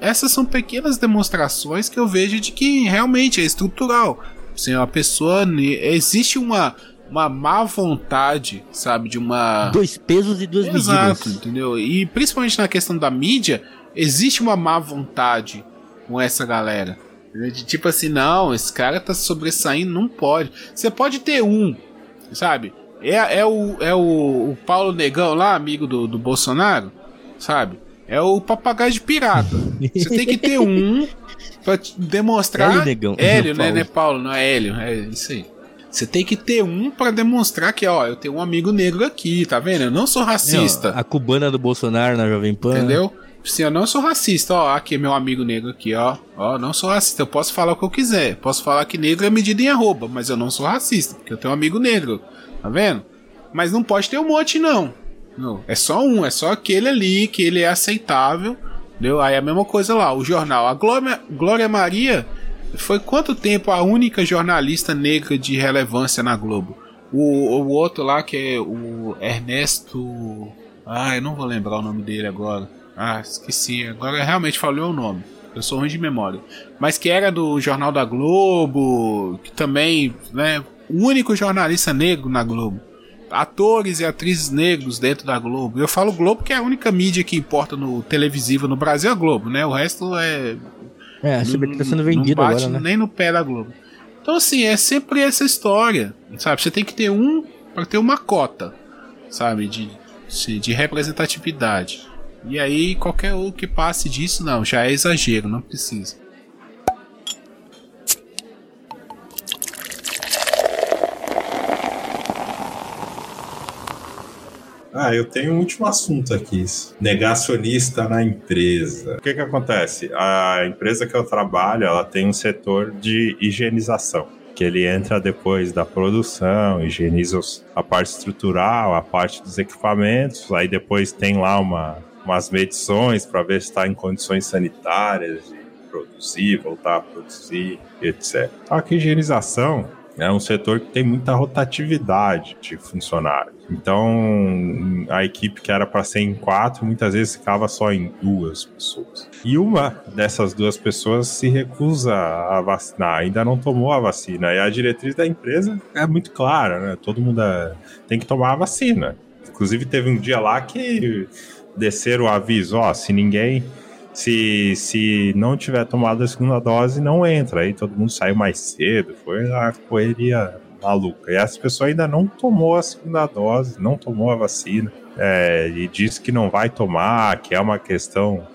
essas são pequenas demonstrações que eu vejo de que realmente é estrutural. Assim, a pessoa. Existe uma uma má vontade, sabe? De uma. Dois pesos e duas Exato, medidas. Exato, entendeu? E principalmente na questão da mídia, existe uma má vontade com essa galera. De, tipo assim, não, esse cara tá sobressaindo, não pode. Você pode ter um, sabe? É, é, o, é o, o Paulo Negão lá, amigo do, do Bolsonaro, sabe? É o papagaio de pirata. Você tem que ter um pra demonstrar. Hélio Negão. Hélio, né? Não é Paulo, não é Hélio. É isso aí. Você tem que ter um para demonstrar que, ó, eu tenho um amigo negro aqui, tá vendo? Eu não sou racista. Não, a cubana do Bolsonaro na Jovem Pan. Entendeu? Sim, eu não sou racista, ó. Aqui é meu amigo negro aqui, ó. Ó, não sou racista. Eu posso falar o que eu quiser. Posso falar que negro é medida em arroba, mas eu não sou racista, porque eu tenho um amigo negro. Tá vendo? Mas não pode ter um monte, não. não. É só um, é só aquele ali que ele é aceitável. Entendeu? Aí é a mesma coisa lá, o jornal. A Glória, Glória Maria foi quanto tempo a única jornalista negra de relevância na Globo? O, o outro lá que é o Ernesto. Ah, eu não vou lembrar o nome dele agora. Ah, esqueci. Agora realmente falhou o nome. Eu sou ruim de memória. Mas que era do Jornal da Globo, que também, né? O único jornalista negro na Globo. Atores e atrizes negros dentro da Globo. Eu falo Globo que é a única mídia que importa no televisivo no Brasil é a Globo, né? O resto é. É, a CBT tá sendo vendido agora, né? nem no pé da Globo. Então, assim, é sempre essa história, sabe? Você tem que ter um para ter uma cota, sabe? De, de representatividade. E aí, qualquer um que passe disso, não, já é exagero, não precisa. Ah, eu tenho um último assunto aqui. Negacionista na empresa. O que que acontece? A empresa que eu trabalho, ela tem um setor de higienização. Que ele entra depois da produção, higieniza a parte estrutural, a parte dos equipamentos, aí depois tem lá uma umas medições para ver se está em condições sanitárias de produzir, voltar a produzir, etc. A higienização é um setor que tem muita rotatividade de funcionários. Então, a equipe que era para ser em quatro, muitas vezes ficava só em duas pessoas. E uma dessas duas pessoas se recusa a vacinar, ainda não tomou a vacina. E a diretriz da empresa é muito clara, né? Todo mundo é- tem que tomar a vacina. Inclusive, teve um dia lá que desceram o aviso: ó, se ninguém se, se não tiver tomado a segunda dose, não entra. Aí todo mundo saiu mais cedo, foi uma correria maluca. E essa pessoa ainda não tomou a segunda dose, não tomou a vacina, é, e disse que não vai tomar, que é uma questão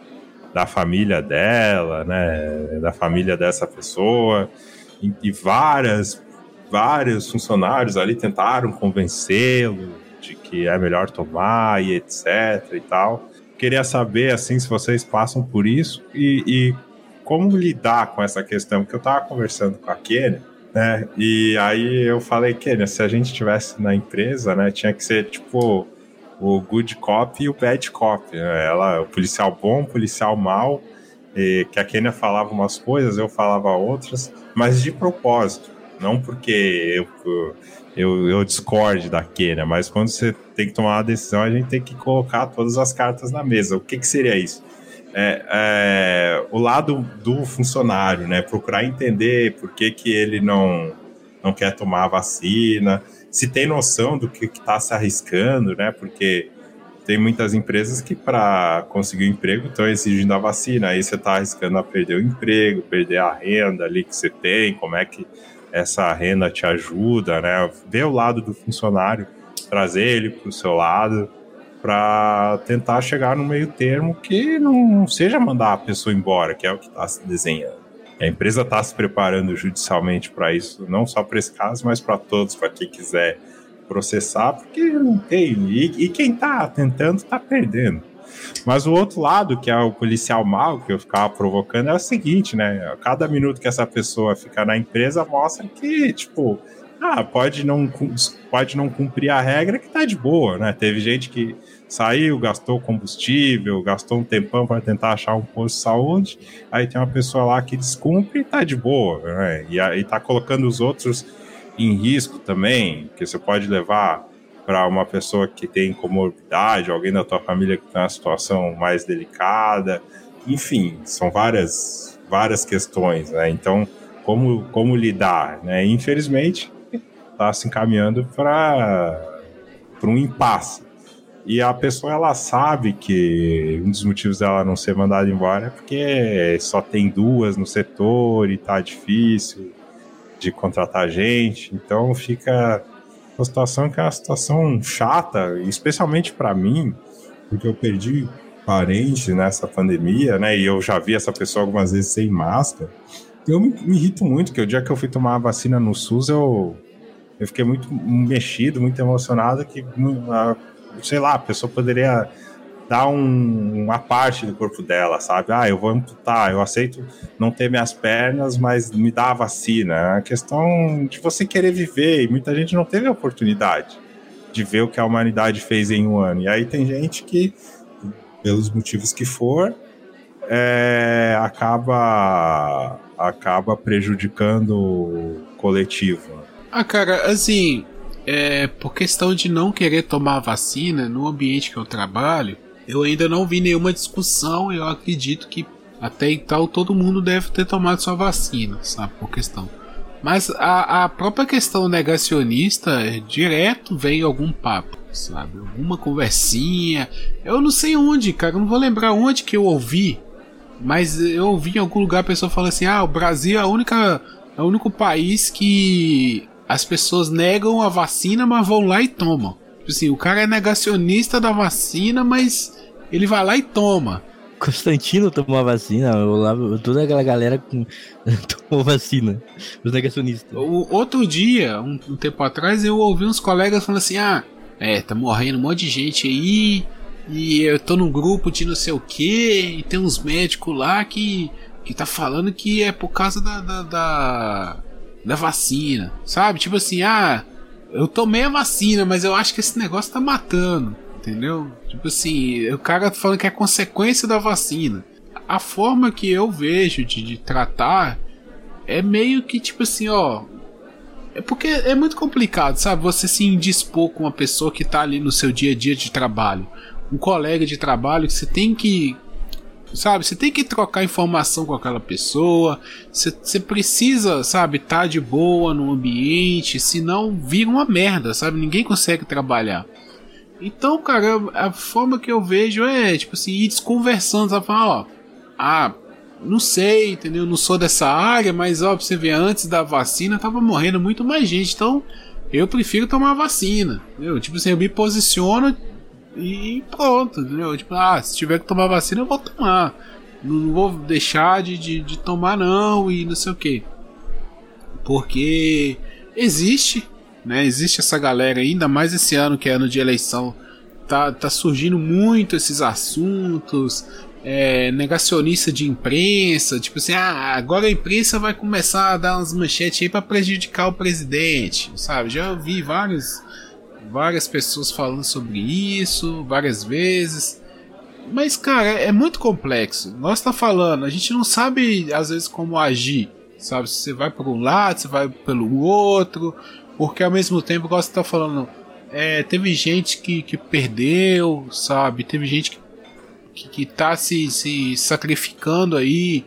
da família dela, né, da família dessa pessoa, e, e várias, vários funcionários ali tentaram convencê-lo de que é melhor tomar e etc e tal queria saber assim se vocês passam por isso e, e como lidar com essa questão, porque eu estava conversando com a Kênia, né? E aí eu falei, Kênia, se a gente tivesse na empresa, né, tinha que ser tipo o good cop e o bad cop. Né? Ela, o policial bom, o policial mal, e que a Kênia falava umas coisas, eu falava outras, mas de propósito, não porque eu, eu, eu discorde da Kênia, mas quando você tem que tomar uma decisão, a gente tem que colocar todas as cartas na mesa. O que, que seria isso? É, é, o lado do funcionário, né? Procurar entender por que, que ele não, não quer tomar a vacina, se tem noção do que está se arriscando, né? Porque tem muitas empresas que para conseguir um emprego estão exigindo a vacina, aí você está arriscando a perder o emprego, perder a renda ali que você tem, como é que essa renda te ajuda, né? Ver o lado do funcionário, trazer ele para o seu lado, para tentar chegar no meio termo que não seja mandar a pessoa embora, que é o que está se desenhando. A empresa está se preparando judicialmente para isso, não só para esse caso, mas para todos, para quem quiser processar, porque não tem. E, e quem está tentando está perdendo. Mas o outro lado, que é o policial mal, que eu ficava provocando, é o seguinte, né? Cada minuto que essa pessoa fica na empresa mostra que, tipo, ah, pode não, pode não cumprir a regra que tá de boa, né? Teve gente que saiu, gastou combustível, gastou um tempão para tentar achar um posto de saúde, aí tem uma pessoa lá que descumpre e tá de boa, né? E aí tá colocando os outros em risco também, que você pode levar para uma pessoa que tem comorbidade, alguém da tua família que está uma situação mais delicada, enfim, são várias várias questões, né? Então, como como lidar, né? Infelizmente, está se encaminhando para um impasse. E a pessoa ela sabe que um dos motivos dela não ser mandada embora é porque só tem duas no setor e tá difícil de contratar gente, então fica uma situação que é uma situação chata, especialmente para mim, porque eu perdi parente nessa pandemia, né? E eu já vi essa pessoa algumas vezes sem máscara. Eu me, me irrito muito, que o dia que eu fui tomar a vacina no SUS, eu, eu fiquei muito mexido, muito emocionado, que, sei lá, a pessoa poderia dar um, uma parte do corpo dela, sabe? Ah, eu vou amputar, eu aceito não ter minhas pernas, mas me dá a vacina. É a questão de você querer viver, e muita gente não teve a oportunidade de ver o que a humanidade fez em um ano. E aí tem gente que, pelos motivos que for, é, acaba, acaba prejudicando o coletivo. Ah, cara, assim, é, por questão de não querer tomar vacina no ambiente que eu trabalho, eu ainda não vi nenhuma discussão. Eu acredito que até então todo mundo deve ter tomado sua vacina, sabe? Por questão. Mas a, a própria questão negacionista, direto vem algum papo, sabe? Alguma conversinha. Eu não sei onde, cara. Eu não vou lembrar onde que eu ouvi. Mas eu ouvi em algum lugar a pessoa falando assim: ah, o Brasil é a única. É o único país que as pessoas negam a vacina, mas vão lá e tomam. Tipo assim, o cara é negacionista da vacina, mas ele vai lá e toma. Constantino tomou a vacina, toda aquela galera com, tomou vacina, os negacionistas. O, outro dia, um, um, tempo atrás, eu ouvi uns colegas falando assim: ah, é, tá morrendo um monte de gente aí, e eu tô num grupo de não sei o que, e tem uns médicos lá que, que tá falando que é por causa da, da, da, da vacina, sabe? Tipo assim, ah, eu tomei a vacina, mas eu acho que esse negócio tá matando entendeu? Tipo assim, o cara tá falando que é consequência da vacina. A forma que eu vejo de, de tratar é meio que tipo assim, ó. É porque é muito complicado, sabe? Você se indispor com uma pessoa que tá ali no seu dia a dia de trabalho. Um colega de trabalho que você tem que. Sabe? Você tem que trocar informação com aquela pessoa. Você, precisa, sabe, tá de boa no ambiente. Senão vira uma merda, sabe? Ninguém consegue trabalhar. Então, cara, a forma que eu vejo é, tipo assim, ir desconversando, sabe? Falar, ó, ah, não sei, entendeu? Não sou dessa área, mas ó, pra você ver, antes da vacina tava morrendo muito mais gente, então eu prefiro tomar vacina, entendeu? Tipo assim, eu me posiciono e pronto, entendeu? Tipo, ah, se tiver que tomar vacina, eu vou tomar. Não vou deixar de, de, de tomar, não, e não sei o que. Porque existe, né? Existe essa galera, ainda mais esse ano que é ano de eleição. Tá, tá surgindo muito esses assuntos, é, negacionista de imprensa, tipo assim, ah, agora a imprensa vai começar a dar umas manchetes aí para prejudicar o presidente, sabe? Já ouvi vários, várias pessoas falando sobre isso, várias vezes. Mas, cara, é muito complexo. Nós tá falando, a gente não sabe às vezes como agir, sabe? Se você vai por um lado, se vai pelo outro, porque ao mesmo tempo, igual você tá falando, é, teve gente que, que perdeu, sabe? Teve gente que que, que tá se, se sacrificando aí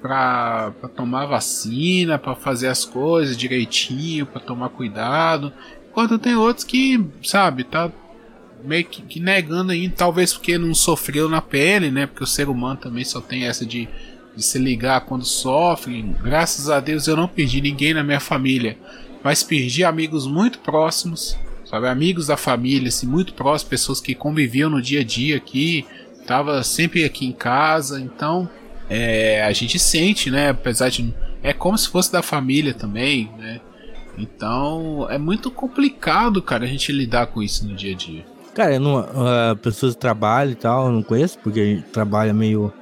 para tomar vacina, para fazer as coisas direitinho, para tomar cuidado. Enquanto tem outros que, sabe, tá meio que, que, negando aí, talvez porque não sofreu na pele, né? Porque o ser humano também só tem essa de, de se ligar quando sofre. Graças a Deus eu não perdi ninguém na minha família, mas perdi amigos muito próximos, sabe? Amigos da família, assim, muito próximos, pessoas que conviviam no dia a dia aqui, tava sempre aqui em casa, então é, a gente sente, né? Apesar de. É como se fosse da família também, né? Então é muito complicado, cara, a gente lidar com isso no dia a dia. Cara, não, uh, pessoas trabalham e tal, eu não conheço, porque trabalha meio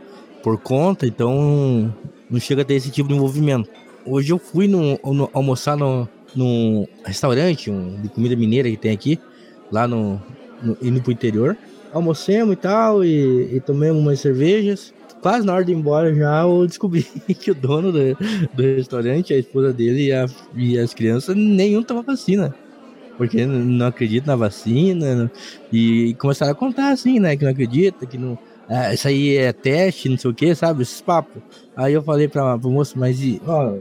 por conta, então não chega a ter esse tipo de envolvimento. Hoje eu fui no, no, almoçar no, num restaurante um, de comida mineira que tem aqui, lá no, no indo pro interior almocemos e tal, e, e umas cervejas. Quase na hora de ir embora já eu descobri que o dono do, do restaurante, a esposa dele e, a, e as crianças, nenhum tava vacina. Porque não acredita na vacina. E começaram a contar assim, né? Que não acredita, que não. Ah, isso aí é teste, não sei o que, sabe? Esses papos. Aí eu falei pra, pro moço, mas e, ó,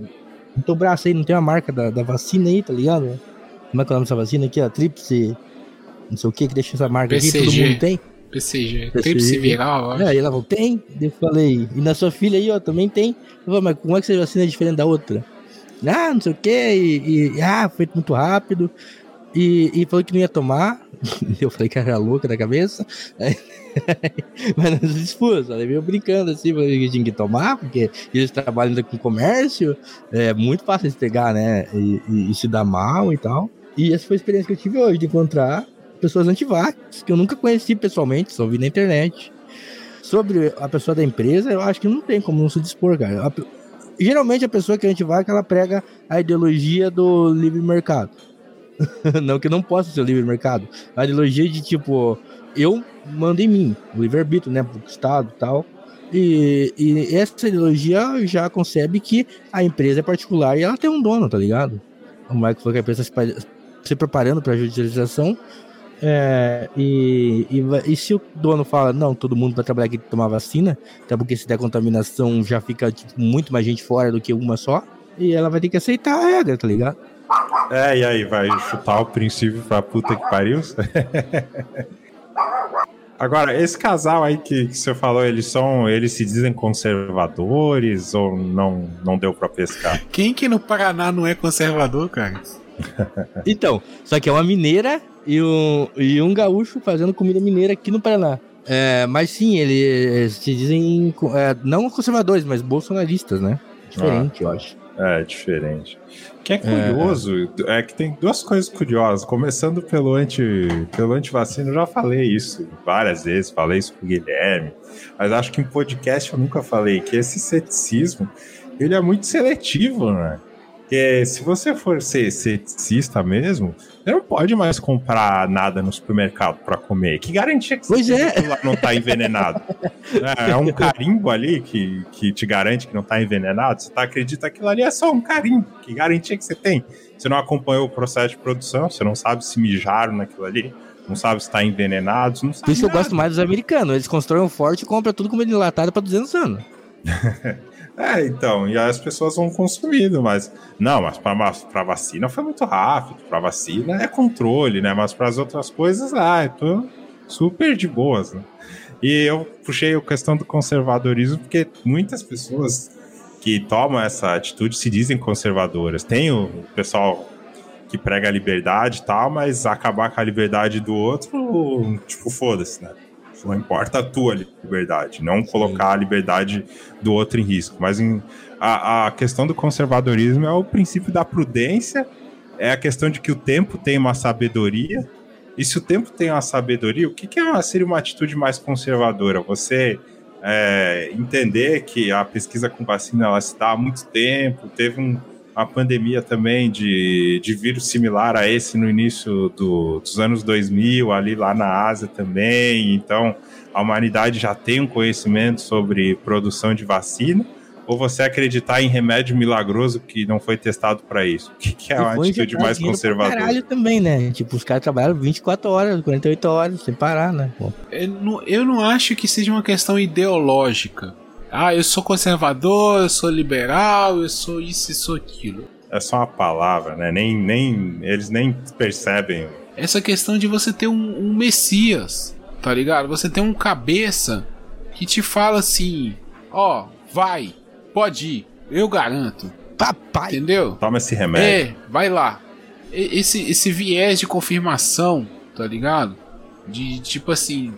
no teu braço aí não tem a marca da, da vacina aí, tá ligado? Como é que é o nome dessa vacina aqui? A tríplice não sei o que, que deixa essa marca PCG. aqui, todo mundo tem. PCG, PCG. viral, É, aí ela falou, tem? Eu falei, e na sua filha aí, ó, também tem. Eu falei, mas como é que você vacina é diferente da outra? Ah, não sei o que, e, e, ah, foi muito rápido. E, e falou que não ia tomar. Eu falei que era louca da cabeça. mas não se expôs, ela veio brincando assim, falei que tinha que tomar, porque eles trabalham com comércio, é muito fácil de pegar, né? E, e, e se dar mal e tal. E essa foi a experiência que eu tive hoje, de encontrar pessoas antivax, que eu nunca conheci pessoalmente, só vi na internet. Sobre a pessoa da empresa, eu acho que não tem como não se dispor, cara. Geralmente a pessoa que é antivax, ela prega a ideologia do livre mercado. não que não possa ser o livre mercado. A ideologia de tipo, eu mando em mim, o livre-arbítrio, né, pro Estado tal. E, e essa ideologia já concebe que a empresa é particular e ela tem um dono, tá ligado? O Michael falou que a empresa se preparando para a judicialização é, e, e, e, se o dono fala, não, todo mundo vai trabalhar aqui e tomar vacina, até porque se der contaminação já fica tipo, muito mais gente fora do que uma só, e ela vai ter que aceitar a regra, tá ligado? É, e aí, vai chutar o princípio pra puta que pariu? Agora, esse casal aí que, que você falou, eles são. Eles se dizem conservadores ou não, não deu pra pescar? Quem que no Paraná não é conservador, cara? então, só que é uma mineira e um, e um gaúcho fazendo comida mineira aqui no Paraná. É, mas sim, eles se dizem é, não conservadores, mas bolsonaristas, né? Diferente, ah, eu acho. É, diferente. O que é curioso é. é. que tem duas coisas curiosas. Começando pelo anti pelo antivacina, eu já falei isso várias vezes, falei isso com o Guilherme, mas acho que em podcast eu nunca falei que esse ceticismo ele é muito seletivo, né? Porque se você for ser ceticista mesmo, você não pode mais comprar nada no supermercado para comer. Que garantia que Pois é. aquilo lá não tá envenenado? é, é um carimbo ali que, que te garante que não tá envenenado. Você tá, acredita que aquilo ali é só um carimbo. Que garantia que você tem? Você não acompanhou o processo de produção, você não sabe se mijaram naquilo ali, não sabe se tá envenenado, não sabe Por isso que eu nada. gosto mais dos americanos. Eles constroem um forte e compram tudo como enlatado pra 200 anos. É, então, e aí as pessoas vão consumindo, mas não, mas para vacina foi muito rápido, para vacina é controle, né? Mas para as outras coisas, ah, eu tô super de boas, né? E eu puxei a questão do conservadorismo porque muitas pessoas que tomam essa atitude se dizem conservadoras. Tem o pessoal que prega a liberdade e tal, mas acabar com a liberdade do outro, tipo, foda-se, né? Não importa a tua liberdade, não colocar a liberdade do outro em risco. Mas em- a, a questão do conservadorismo é o princípio da prudência, é a questão de que o tempo tem uma sabedoria. E se o tempo tem uma sabedoria, o que, que é uma- seria uma atitude mais conservadora? Você é, entender que a pesquisa com vacina ela se dá há muito tempo, teve um- uma pandemia também de, de vírus similar a esse no início do- dos anos 2000, ali lá na Ásia também. Então, a humanidade já tem um conhecimento sobre produção de vacina. Ou você acreditar em remédio milagroso que não foi testado para isso? O que, que é uma foi atitude mais conservadora? Caralho também, né? Tipo, os caras trabalharam 24 horas, 48 horas, sem parar, né? Pô. Eu não, eu não acho que seja uma questão ideológica. Ah, eu sou conservador, eu sou liberal, eu sou isso e sou aquilo. É só uma palavra, né? Nem, nem, eles nem percebem. Essa questão de você ter um, um messias, tá ligado? Você tem um cabeça que te fala assim: ó, vai, pode ir, eu garanto, Papai! entendeu? Toma esse remédio. É, vai lá. E- Esse, esse viés de confirmação, tá ligado? De tipo assim.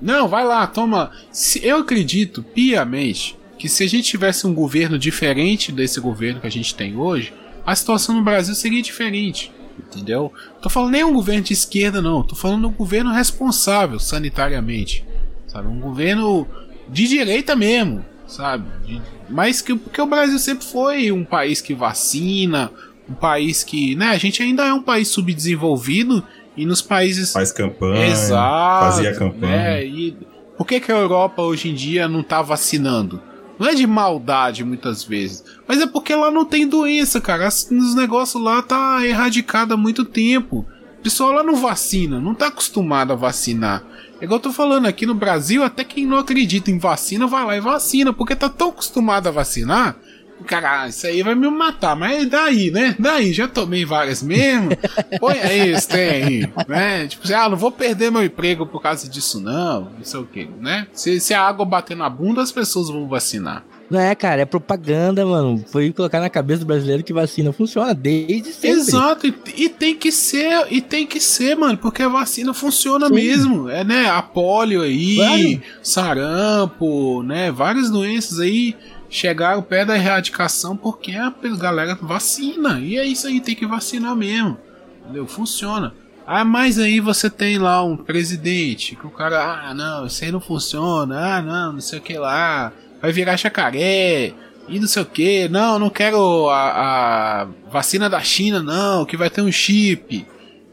Não, vai lá, toma. Eu acredito piamente que se a gente tivesse um governo diferente desse governo que a gente tem hoje, a situação no Brasil seria diferente. Entendeu? Tô falando nem um governo de esquerda, não. Tô falando um governo responsável sanitariamente. Sabe? Um governo de direita mesmo. Sabe? De- mas que porque o Brasil sempre foi um país que vacina, um país que, né, a gente ainda é um país subdesenvolvido e nos países Faz campanha, Exato, fazia campanha. né, e por que, que a Europa hoje em dia não tá vacinando? Não é de maldade muitas vezes, mas é porque lá não tem doença, cara. Os negócios lá tá erradicado há muito tempo. O pessoal lá não vacina, não tá acostumado a vacinar. É igual eu tô falando aqui no Brasil, até quem não acredita em vacina vai lá e vacina, porque tá tão acostumado a vacinar. Cara, isso aí vai me matar, mas daí, né? Daí, já tomei várias mesmo. Põe aí esse trem aí, né? Tipo assim, ah, não vou perder meu emprego por causa disso, não. Não sei o que, né? Se, se a água bater na bunda, as pessoas vão vacinar. Não é, cara, é propaganda, mano. Foi colocar na cabeça do brasileiro que vacina funciona desde sempre. Exato, e, e tem que ser, e tem que ser, mano, porque a vacina funciona Sim. mesmo. É, né? A polio aí, Claro. sarampo, né? Várias doenças aí chegaram perto da erradicação porque a galera vacina. E é isso aí, tem que vacinar mesmo. Entendeu? Funciona. Ah, mas aí você tem lá um presidente que o cara, ah, não, isso aí não funciona, ah, não, não sei o que lá, vai virar chacaré, e não sei o que, não, não quero a, a vacina da China, não, que vai ter um chip.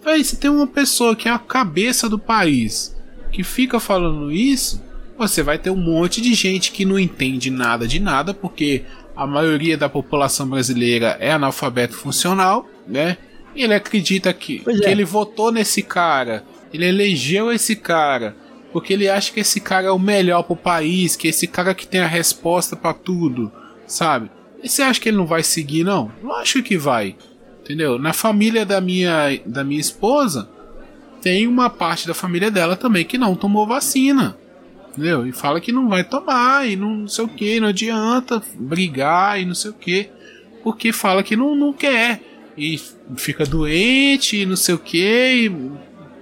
Aí você tem uma pessoa que é a cabeça do país que fica falando isso, você vai ter um monte de gente que não entende nada de nada, porque a maioria da população brasileira é analfabeto funcional, né? E ele acredita que, Pois que é. ele votou nesse cara, ele elegeu esse cara, porque ele acha que esse cara é o melhor pro país, que esse cara que tem a resposta pra tudo, sabe? E você acha que ele não vai seguir, não? Lógico que vai. Entendeu? Na família da minha, da minha esposa, tem uma parte da família dela também que não tomou vacina. Entendeu? E fala que não vai tomar, e não sei o que, não adianta brigar e não sei o que. Porque fala que não, não quer. E fica doente e não sei o que,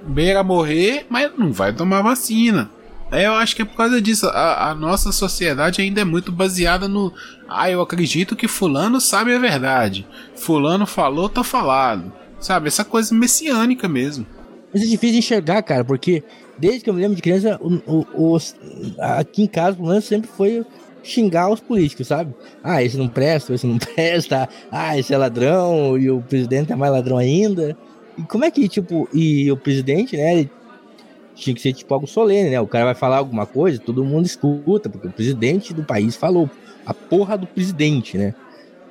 beira morrer, mas não vai tomar vacina. É, eu acho que é por causa disso. A, a nossa sociedade ainda é muito baseada no. Ah, eu acredito que Fulano sabe a verdade. Fulano falou, tá falado. Sabe? Essa coisa messiânica mesmo. Mas é difícil enxergar, cara, porque desde que eu me lembro de criança, o, o- aqui em casa, pelo menos, sempre foi xingar os políticos, sabe? Ah, esse não presta, esse não presta, ah, esse é ladrão, e o presidente é mais ladrão ainda. E como é que, tipo, e o presidente, né, tinha que ser tipo algo solene, né? O cara vai falar alguma coisa, todo mundo escuta, porque o presidente do país falou. A porra do presidente, né?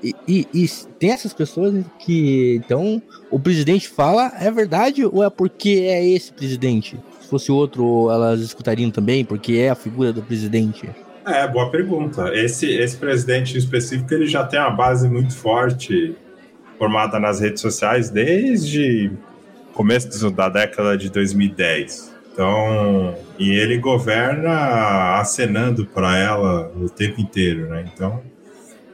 E, e, e tem essas pessoas que, então, o presidente fala, é verdade ou é porque é esse presidente? Se fosse outro, elas escutariam também, porque é a figura do presidente. É, boa pergunta. Esse, esse presidente específico, ele já tem uma base muito forte formada nas redes sociais desde começo da década de 2010. Então, e ele governa acenando para ela o tempo inteiro, né? Então,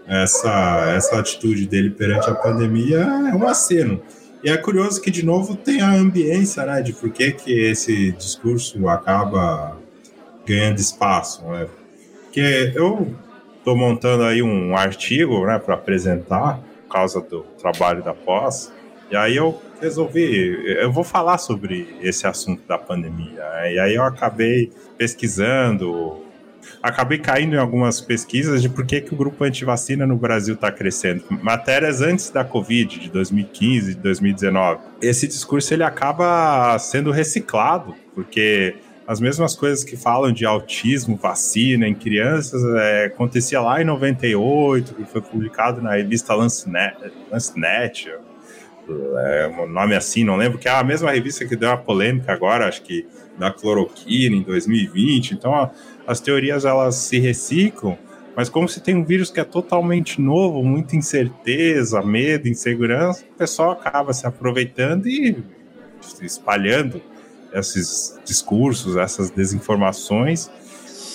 essa, essa atitude dele perante a pandemia é um aceno. E é curioso que, de novo, tem a ambiência, né? De por que, que esse discurso acaba ganhando espaço, né? Porque eu estou montando aí um artigo, né, para apresentar, por causa do trabalho da pós, e aí eu resolvi, eu vou falar sobre esse assunto da pandemia. Né? E aí eu acabei pesquisando, acabei caindo em algumas pesquisas de por que, que o grupo antivacina no Brasil está crescendo. Matérias antes da Covid, de 2015, de 2019. Esse discurso ele acaba sendo reciclado, porque as mesmas coisas que falam de autismo, vacina em crianças, é, acontecia lá em 98, que foi publicado na revista Lancet, é, um nome assim, não lembro, que é a mesma revista que deu uma polêmica agora, acho que da cloroquina em 2020. Então, a, as teorias elas se reciclam, mas como se tem um vírus que é totalmente novo, muita incerteza, medo, insegurança, o pessoal acaba se aproveitando e espalhando esses discursos, essas desinformações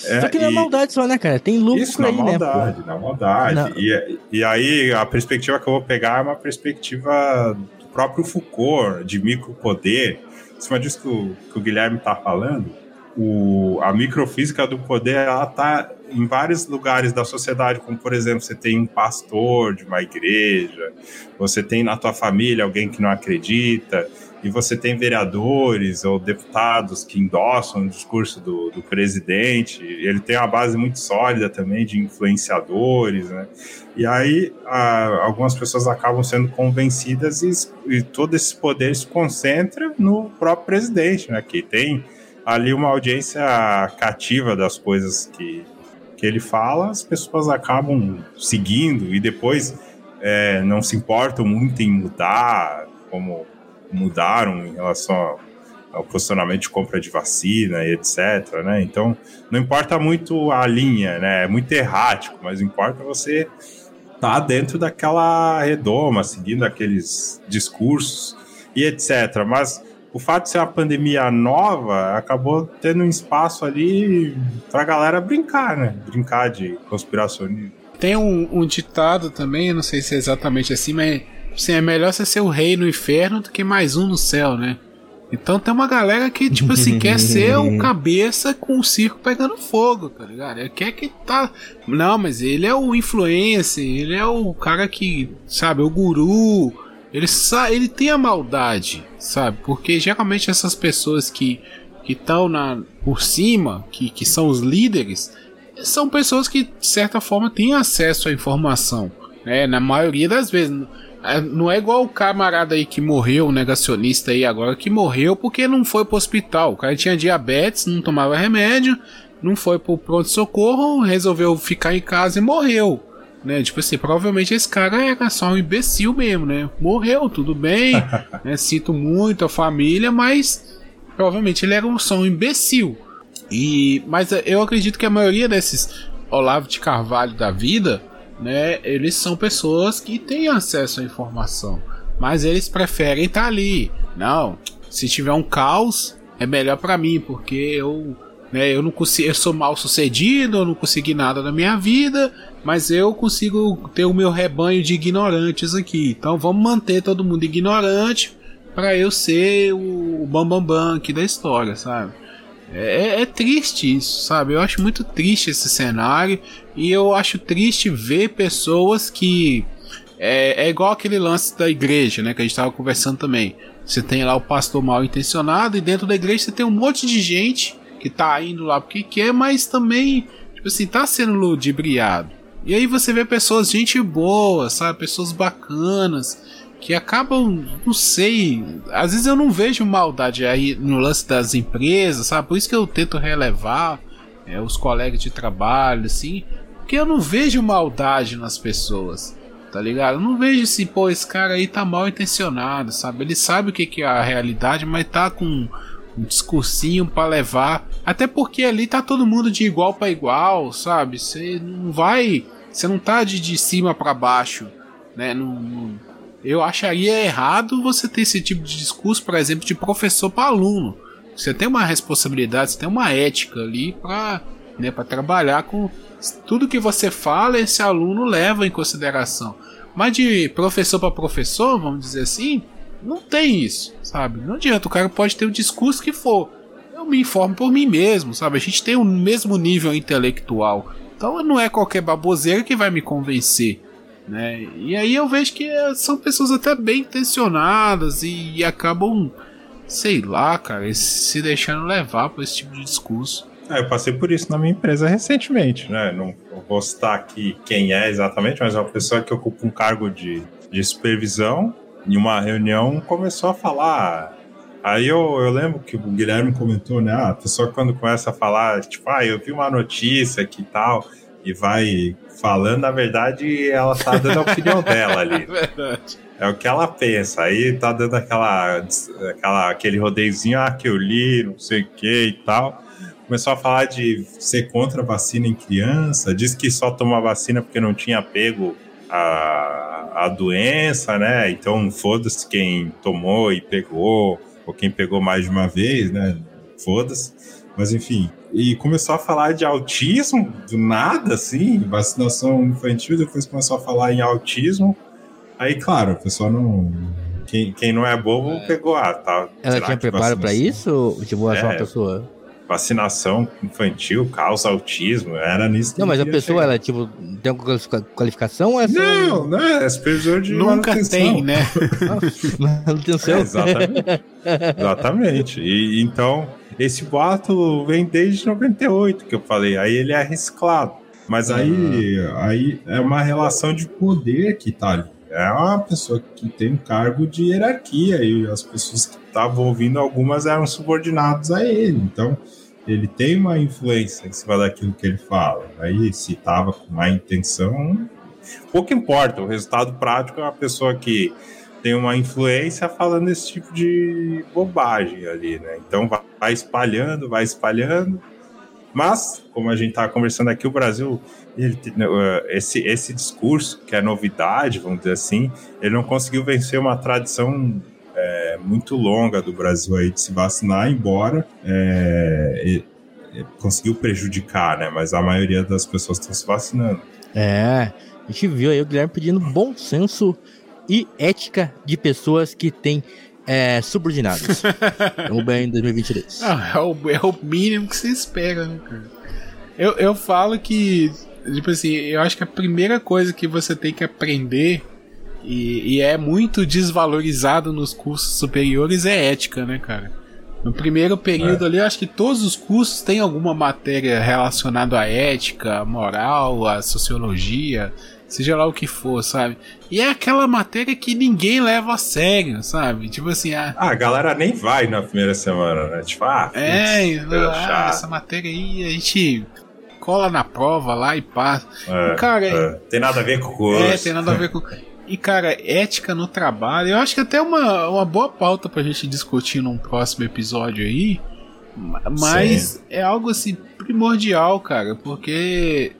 é, só que na é maldade só, né, cara? Tem lucro isso, na aí, maldade, né? Na maldade, na E, e aí a perspectiva que eu vou pegar é uma perspectiva do próprio Foucault, de micropoder. Em cima disso que o, que o Guilherme tá falando, o, a microfísica do poder, ela tá em vários lugares da sociedade, como por exemplo, você tem um pastor de uma igreja, você tem na tua família alguém que não acredita, e você tem vereadores ou deputados que endossam o discurso do, do presidente, ele tem uma base muito sólida também de influenciadores, né? E aí a, algumas pessoas acabam sendo convencidas e, e, todo esse poder se concentra no próprio presidente, né? Que tem ali uma audiência cativa das coisas que, que ele fala, as pessoas acabam seguindo e depois é, não se importam muito em mudar, como mudaram em relação ao posicionamento de compra de vacina e etc, né? Então, não importa muito a linha, né? É muito errático, mas importa você tá dentro daquela redoma, seguindo aqueles discursos e etc. Mas o fato de ser uma pandemia nova acabou tendo um espaço ali para a galera brincar, né? Brincar de conspiracionismo. Tem um, um ditado também, não sei se é exatamente assim, mas Sim, é melhor você ser o rei no inferno do que mais um no céu, né? Então tem uma galera que, tipo assim, quer ser o cabeça com o circo pegando fogo, tá ligado? Ele quer que tá. Não, mas ele é o influencer, ele é o cara que, sabe, o guru. Ele, ele tem a maldade, sabe? Porque geralmente essas pessoas que estão por cima, que, que são os líderes, são pessoas que, de certa forma, têm acesso à informação. Né? Na maioria das vezes. É, não é igual o camarada aí que morreu, o negacionista aí agora, que morreu porque não foi pro hospital. O cara tinha diabetes, não tomava remédio, não foi pro pronto-socorro, resolveu ficar em casa e morreu. Né? Tipo assim, provavelmente esse cara era só um imbecil mesmo, né? Morreu, tudo bem, né? Sinto muito a família, mas provavelmente ele era só um imbecil. E, mas eu acredito que a maioria desses Olavo de Carvalho da vida né? Eles são pessoas que têm acesso à informação, mas eles preferem estar tá ali. Não, se tiver um caos, é melhor para mim, porque eu, né, eu não consigo, eu sou mal sucedido, eu não consegui nada na minha vida, mas eu consigo ter o meu rebanho de ignorantes aqui. Então vamos manter todo mundo ignorante para eu ser o bambambam bam, bam aqui da história, sabe? É, é, triste isso, sabe? Eu acho muito triste esse cenário e eu acho triste ver pessoas que. É, é igual aquele lance da igreja, né? Que a gente estava conversando também. Você tem lá o pastor mal intencionado e dentro da igreja você tem um monte de gente que tá indo lá porque quer, mas também tipo assim, tá sendo ludibriado. E aí você vê pessoas, gente boa, sabe? Pessoas bacanas, que acabam, não sei, às vezes eu não vejo maldade aí no lance das empresas, sabe? Por isso que eu tento relevar é, os colegas de trabalho, assim, porque eu não vejo maldade nas pessoas, tá ligado? Eu não vejo assim, pô, esse cara aí tá mal intencionado, sabe? Ele sabe o que, que é a realidade, mas tá com um discursinho para levar. Até porque ali tá todo mundo de igual para igual, sabe? Você não vai. Você não tá de, de cima para baixo, né? Não, não, eu acharia errado você ter esse tipo de discurso, por exemplo, de professor para aluno. Você tem uma responsabilidade, você tem uma ética ali para né, trabalhar com tudo que você fala, esse aluno leva em consideração. Mas de professor para professor, vamos dizer assim, não tem isso, sabe? Não adianta, o cara pode ter o discurso que for. Eu me informo por mim mesmo, sabe? A gente tem o mesmo nível intelectual. Então não é qualquer baboseira que vai me convencer. Né? E aí eu vejo que são pessoas até bem intencionadas e, e acabam, sei lá, cara, se deixando levar por esse tipo de discurso. É, eu passei por isso na minha empresa recentemente, né? Não vou citar aqui quem é exatamente, mas é uma pessoa que ocupa um cargo de, de supervisão em uma reunião, começou a falar. Aí eu, eu lembro que o Guilherme comentou, né? Ah, a pessoa quando começa a falar, tipo, ah, eu vi uma notícia que tal, e vai falando, na verdade, ela tá dando a opinião dela ali. É o que ela pensa. Aí tá dando aquela, aquela, aquele rodeiozinho, ah, que eu li, não sei o que e tal. Começou a falar de ser contra a vacina em criança, diz que só toma vacina porque não tinha pego a a, doença, né? Então foda-se quem tomou e pegou, ou quem pegou mais de uma vez, né? Foda-se. Mas enfim, e começou a falar de autismo do nada, assim, vacinação infantil, depois começou a falar em autismo. Aí, claro, o pessoal não. Quem, quem não é bobo é. pegou, ah, tá. Ela tinha preparo para isso? Tipo, é, uma pessoa vacinação infantil causa autismo, era nisso. Não, mas a pessoa, chegar. ela, tipo, tem alguma qualificação? É não, não, é supervisor de Nunca manutenção. tem, né? manutenção. É, exatamente. exatamente. E, então, esse boato vem desde 98, que eu falei, aí ele é reciclado. Mas aí, uhum. aí é uma relação de poder que tá ali. É uma pessoa que tem um cargo de hierarquia e as pessoas que estavam ouvindo, algumas eram subordinados a ele. Então, ele tem uma influência em cima daquilo que ele fala. Aí, se estava com má intenção, pouco importa. O resultado prático é uma pessoa que tem uma influência falando esse tipo de bobagem ali, né? Então, vai espalhando, vai espalhando. Mas, como a gente está conversando aqui, o Brasil, ele, uh, esse, esse discurso, que é novidade, vamos dizer assim, ele não conseguiu vencer uma tradição é, muito longa do Brasil aí de se vacinar, embora é, conseguiu prejudicar, né? Mas a maioria das pessoas estão se vacinando. É, a gente viu aí o Guilherme pedindo bom senso e ética de pessoas que têm é, subordinados. Vamos bem em 2023. Ah, é, o, é o mínimo que se espera, né, cara? Eu, eu falo que, tipo assim, eu acho que a primeira coisa que você tem que aprender e, e, é muito desvalorizado nos cursos superiores é ética, né, cara? No primeiro período é. ali, eu acho que todos os cursos têm alguma matéria relacionada à ética, à moral, à sociologia, seja lá o que for, sabe? E é aquela matéria que ninguém leva a sério, sabe? Tipo assim, a, ah, a galera nem vai na primeira semana, né? Tipo, ah, é, ah, essa matéria aí a gente cola na prova lá e passa. É, e, cara, é. tem nada a ver com o curso. É, tem nada a ver com E, cara, ética no trabalho, eu acho que até uma, uma boa pauta pra gente discutir num próximo episódio aí. Mas Sim. é algo assim primordial, cara, porque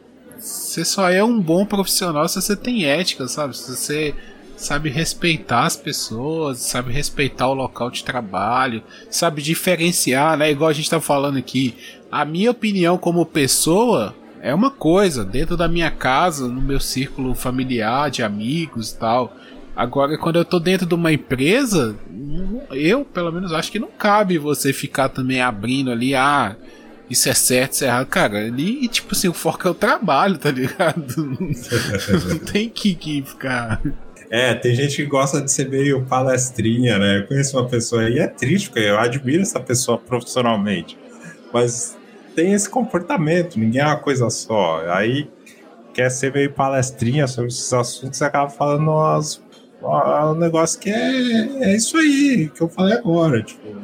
você só é um bom profissional se você tem ética, sabe? Se você sabe respeitar as pessoas, sabe respeitar o local de trabalho, sabe diferenciar, né? Igual a gente tá falando aqui. A minha opinião como pessoa é uma coisa, dentro da minha casa, no meu círculo familiar, de amigos e tal. Agora, quando eu tô dentro de uma empresa, eu, pelo menos, acho que não cabe você ficar também abrindo ali, ah, isso é certo, isso é errado. Cara, ali, tipo assim, o foco é o trabalho, tá ligado? não tem que, que ficar. É, tem gente que gosta de ser meio palestrinha, né? Eu conheço uma pessoa aí, é triste, porque eu admiro essa pessoa profissionalmente. Mas tem esse comportamento, ninguém é uma coisa só. Aí quer ser meio palestrinha sobre esses assuntos e acaba falando umas, um negócio que é, é isso aí que eu falei agora. Tipo,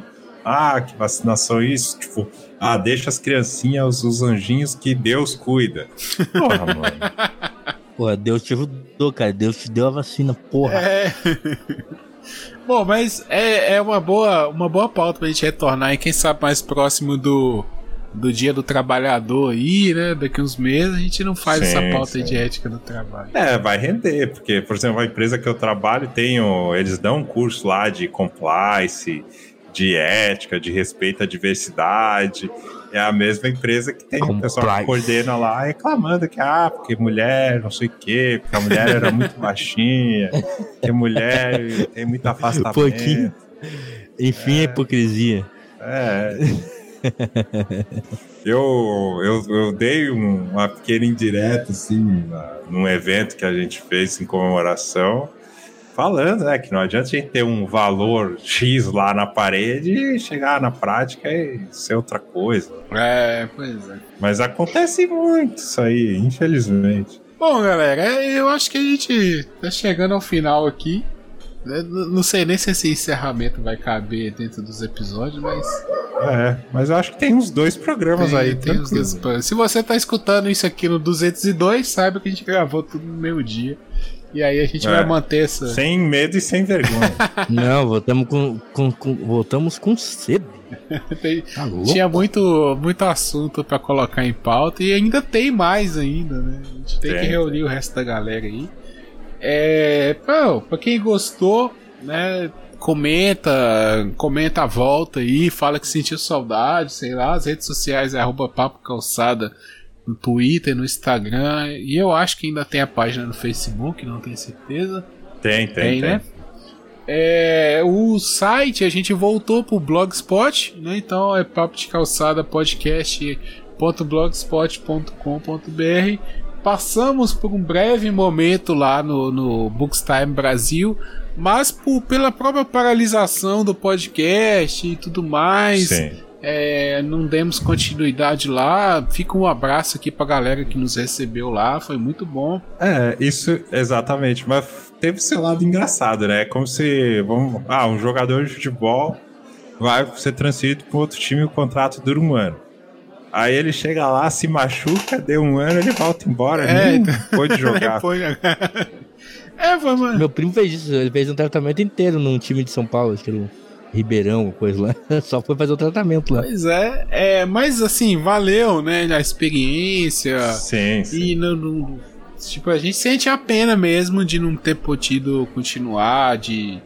ah, que vacinação é isso? Tipo, ah, deixa as criancinhas, os anjinhos que Deus cuida. Porra, mano. Porra, Deus te ajudou, cara. Deus te deu a vacina, porra. É. Bom, mas é, é uma, boa, uma boa pauta pra gente retornar e quem sabe mais próximo do, do dia do trabalhador aí, né? Daqui uns meses a gente não faz Sim, essa pauta sim. de ética do trabalho. É, vai render, porque, por exemplo, a empresa que eu trabalho tem o- eles dão um curso lá de compliance, de ética, de respeito à diversidade. É a mesma empresa que tem o pessoal que coordena lá reclamando que, ah, porque mulher, não sei o quê, porque a mulher era muito baixinha, que mulher tem muito afastamento. Pouquinho. Enfim, a hipocrisia. É. eu, eu, eu dei um- uma pequena indireta, assim, num evento que a gente fez em comemoração, falando, né, que não adianta a gente ter um valor X lá na parede e chegar na prática e ser outra coisa. É, pois é. Mas acontece muito isso aí, infelizmente. Bom, galera, é, eu acho que a gente tá chegando ao final aqui. N- Não sei nem se esse encerramento vai caber dentro dos episódios, mas. É, mas eu acho que tem uns dois programas Tem, aí. tem uns dois- Se você tá escutando isso aqui no 202, saiba que a gente gravou tudo no meio dia. E aí a gente É. vai manter essa. Sem medo e sem vergonha. Não, voltamos com, com, com- voltamos com sede. Tem- Tá? Tinha muito, muito assunto pra colocar em pauta e ainda tem mais ainda, né? A gente tem, Tem, que reunir o resto da galera aí. É, pô, pra quem gostou, né? Comenta, comenta a volta aí, fala que sentiu saudade, sei lá, as redes sociais é arroba papo calçada no Twitter, no Instagram, e eu acho que ainda tem a página no Facebook, não tenho certeza. Tem, tem, tem. né? É, o site a gente voltou pro Blogspot, né? Então é papo de calçada podcast.blogspot.com.br. Passamos por um breve momento lá no, no Bookstime Brasil, mas por, pela própria paralisação do podcast e tudo mais, Sim. É, não demos continuidade lá. Fica um abraço aqui pra galera que nos recebeu lá, foi muito bom. É, isso, exatamente. Mas teve seu lado engraçado, né? É como se vamos, ah, um jogador de futebol vai ser transferido para outro time e o contrato dura um ano. Aí ele chega lá, se machuca, deu um ano, ele volta embora, É, nem então- pode jogar. É, foi, mano. Meu primo fez isso, ele fez um tratamento inteiro num time de São Paulo, acho que o Ribeirão, coisa lá. Só foi fazer o tratamento lá. Pois é, é, mas assim, valeu, né? A experiência. Sim, sim. E não, não- tipo, a gente sente a pena mesmo de não ter podido continuar, de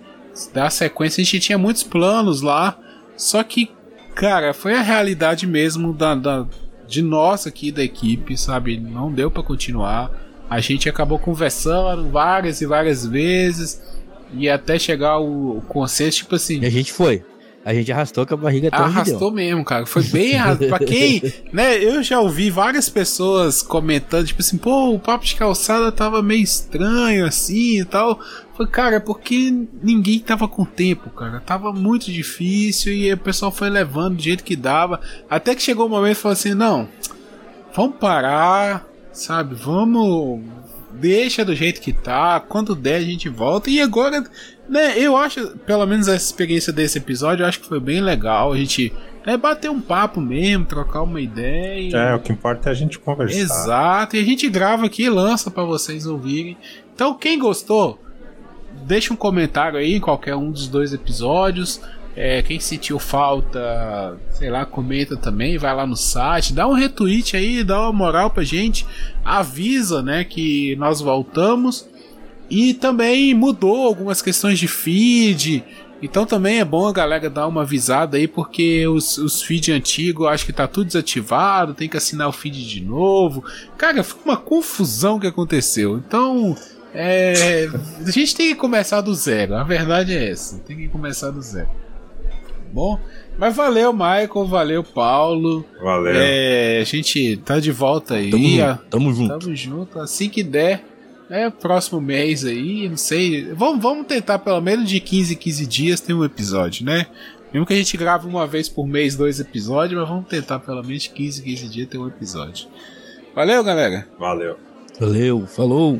dar sequência. A gente tinha muitos planos lá, só que, cara, foi a realidade mesmo da, da- de nós aqui da equipe, sabe? Não deu pra continuar. A gente acabou conversando várias e várias vezes e até chegar o, o consenso, tipo assim. E a gente foi. A gente arrastou com a barriga até Arrastou mesmo, cara. Foi bem arrastado. pra quem, né? Eu já ouvi várias pessoas comentando, tipo assim, pô, o papo de calçada tava meio estranho assim e tal. Foi, cara, é porque ninguém tava com tempo, cara. Tava muito difícil e o pessoal foi levando do jeito que dava. Até que chegou o momento e falou assim: não, vamos parar, sabe? Vamos. Deixa do jeito que tá. Quando der, a gente volta. E agora, né? Eu acho, pelo menos essa experiência desse episódio, eu acho que foi bem legal. A gente né, bater um papo mesmo, trocar uma ideia. É, o que importa é a gente conversar. Exato. E a gente grava aqui e lança pra vocês ouvirem. Então, quem gostou, deixa um comentário aí em qualquer um dos dois episódios. É, quem sentiu falta, sei lá, comenta também, vai lá no site, dá um retweet aí, dá uma moral pra gente, avisa, né, que nós voltamos. E também mudou algumas questões de feed. Então também é bom a galera dar uma avisada aí, porque os, os feeds antigos acho que tá tudo desativado, tem que assinar o feed de novo. Cara, foi uma confusão que aconteceu. Então, é, a gente tem que começar do zero. A verdade é essa, tem que começar do zero. Bom, mas valeu, Michael, valeu, Paulo. Valeu. É, a gente tá de volta aí. Tamo a- tamo junto. Tamo junto. Assim que der, é próximo mês aí, não sei. Vamos, vamos tentar pelo menos de 15 em 15 dias ter um episódio, né? Mesmo que a gente grave uma vez por mês dois episódios, mas vamos tentar pelo menos 15, 15 dias ter um episódio. Valeu, galera. Valeu. Valeu, falou.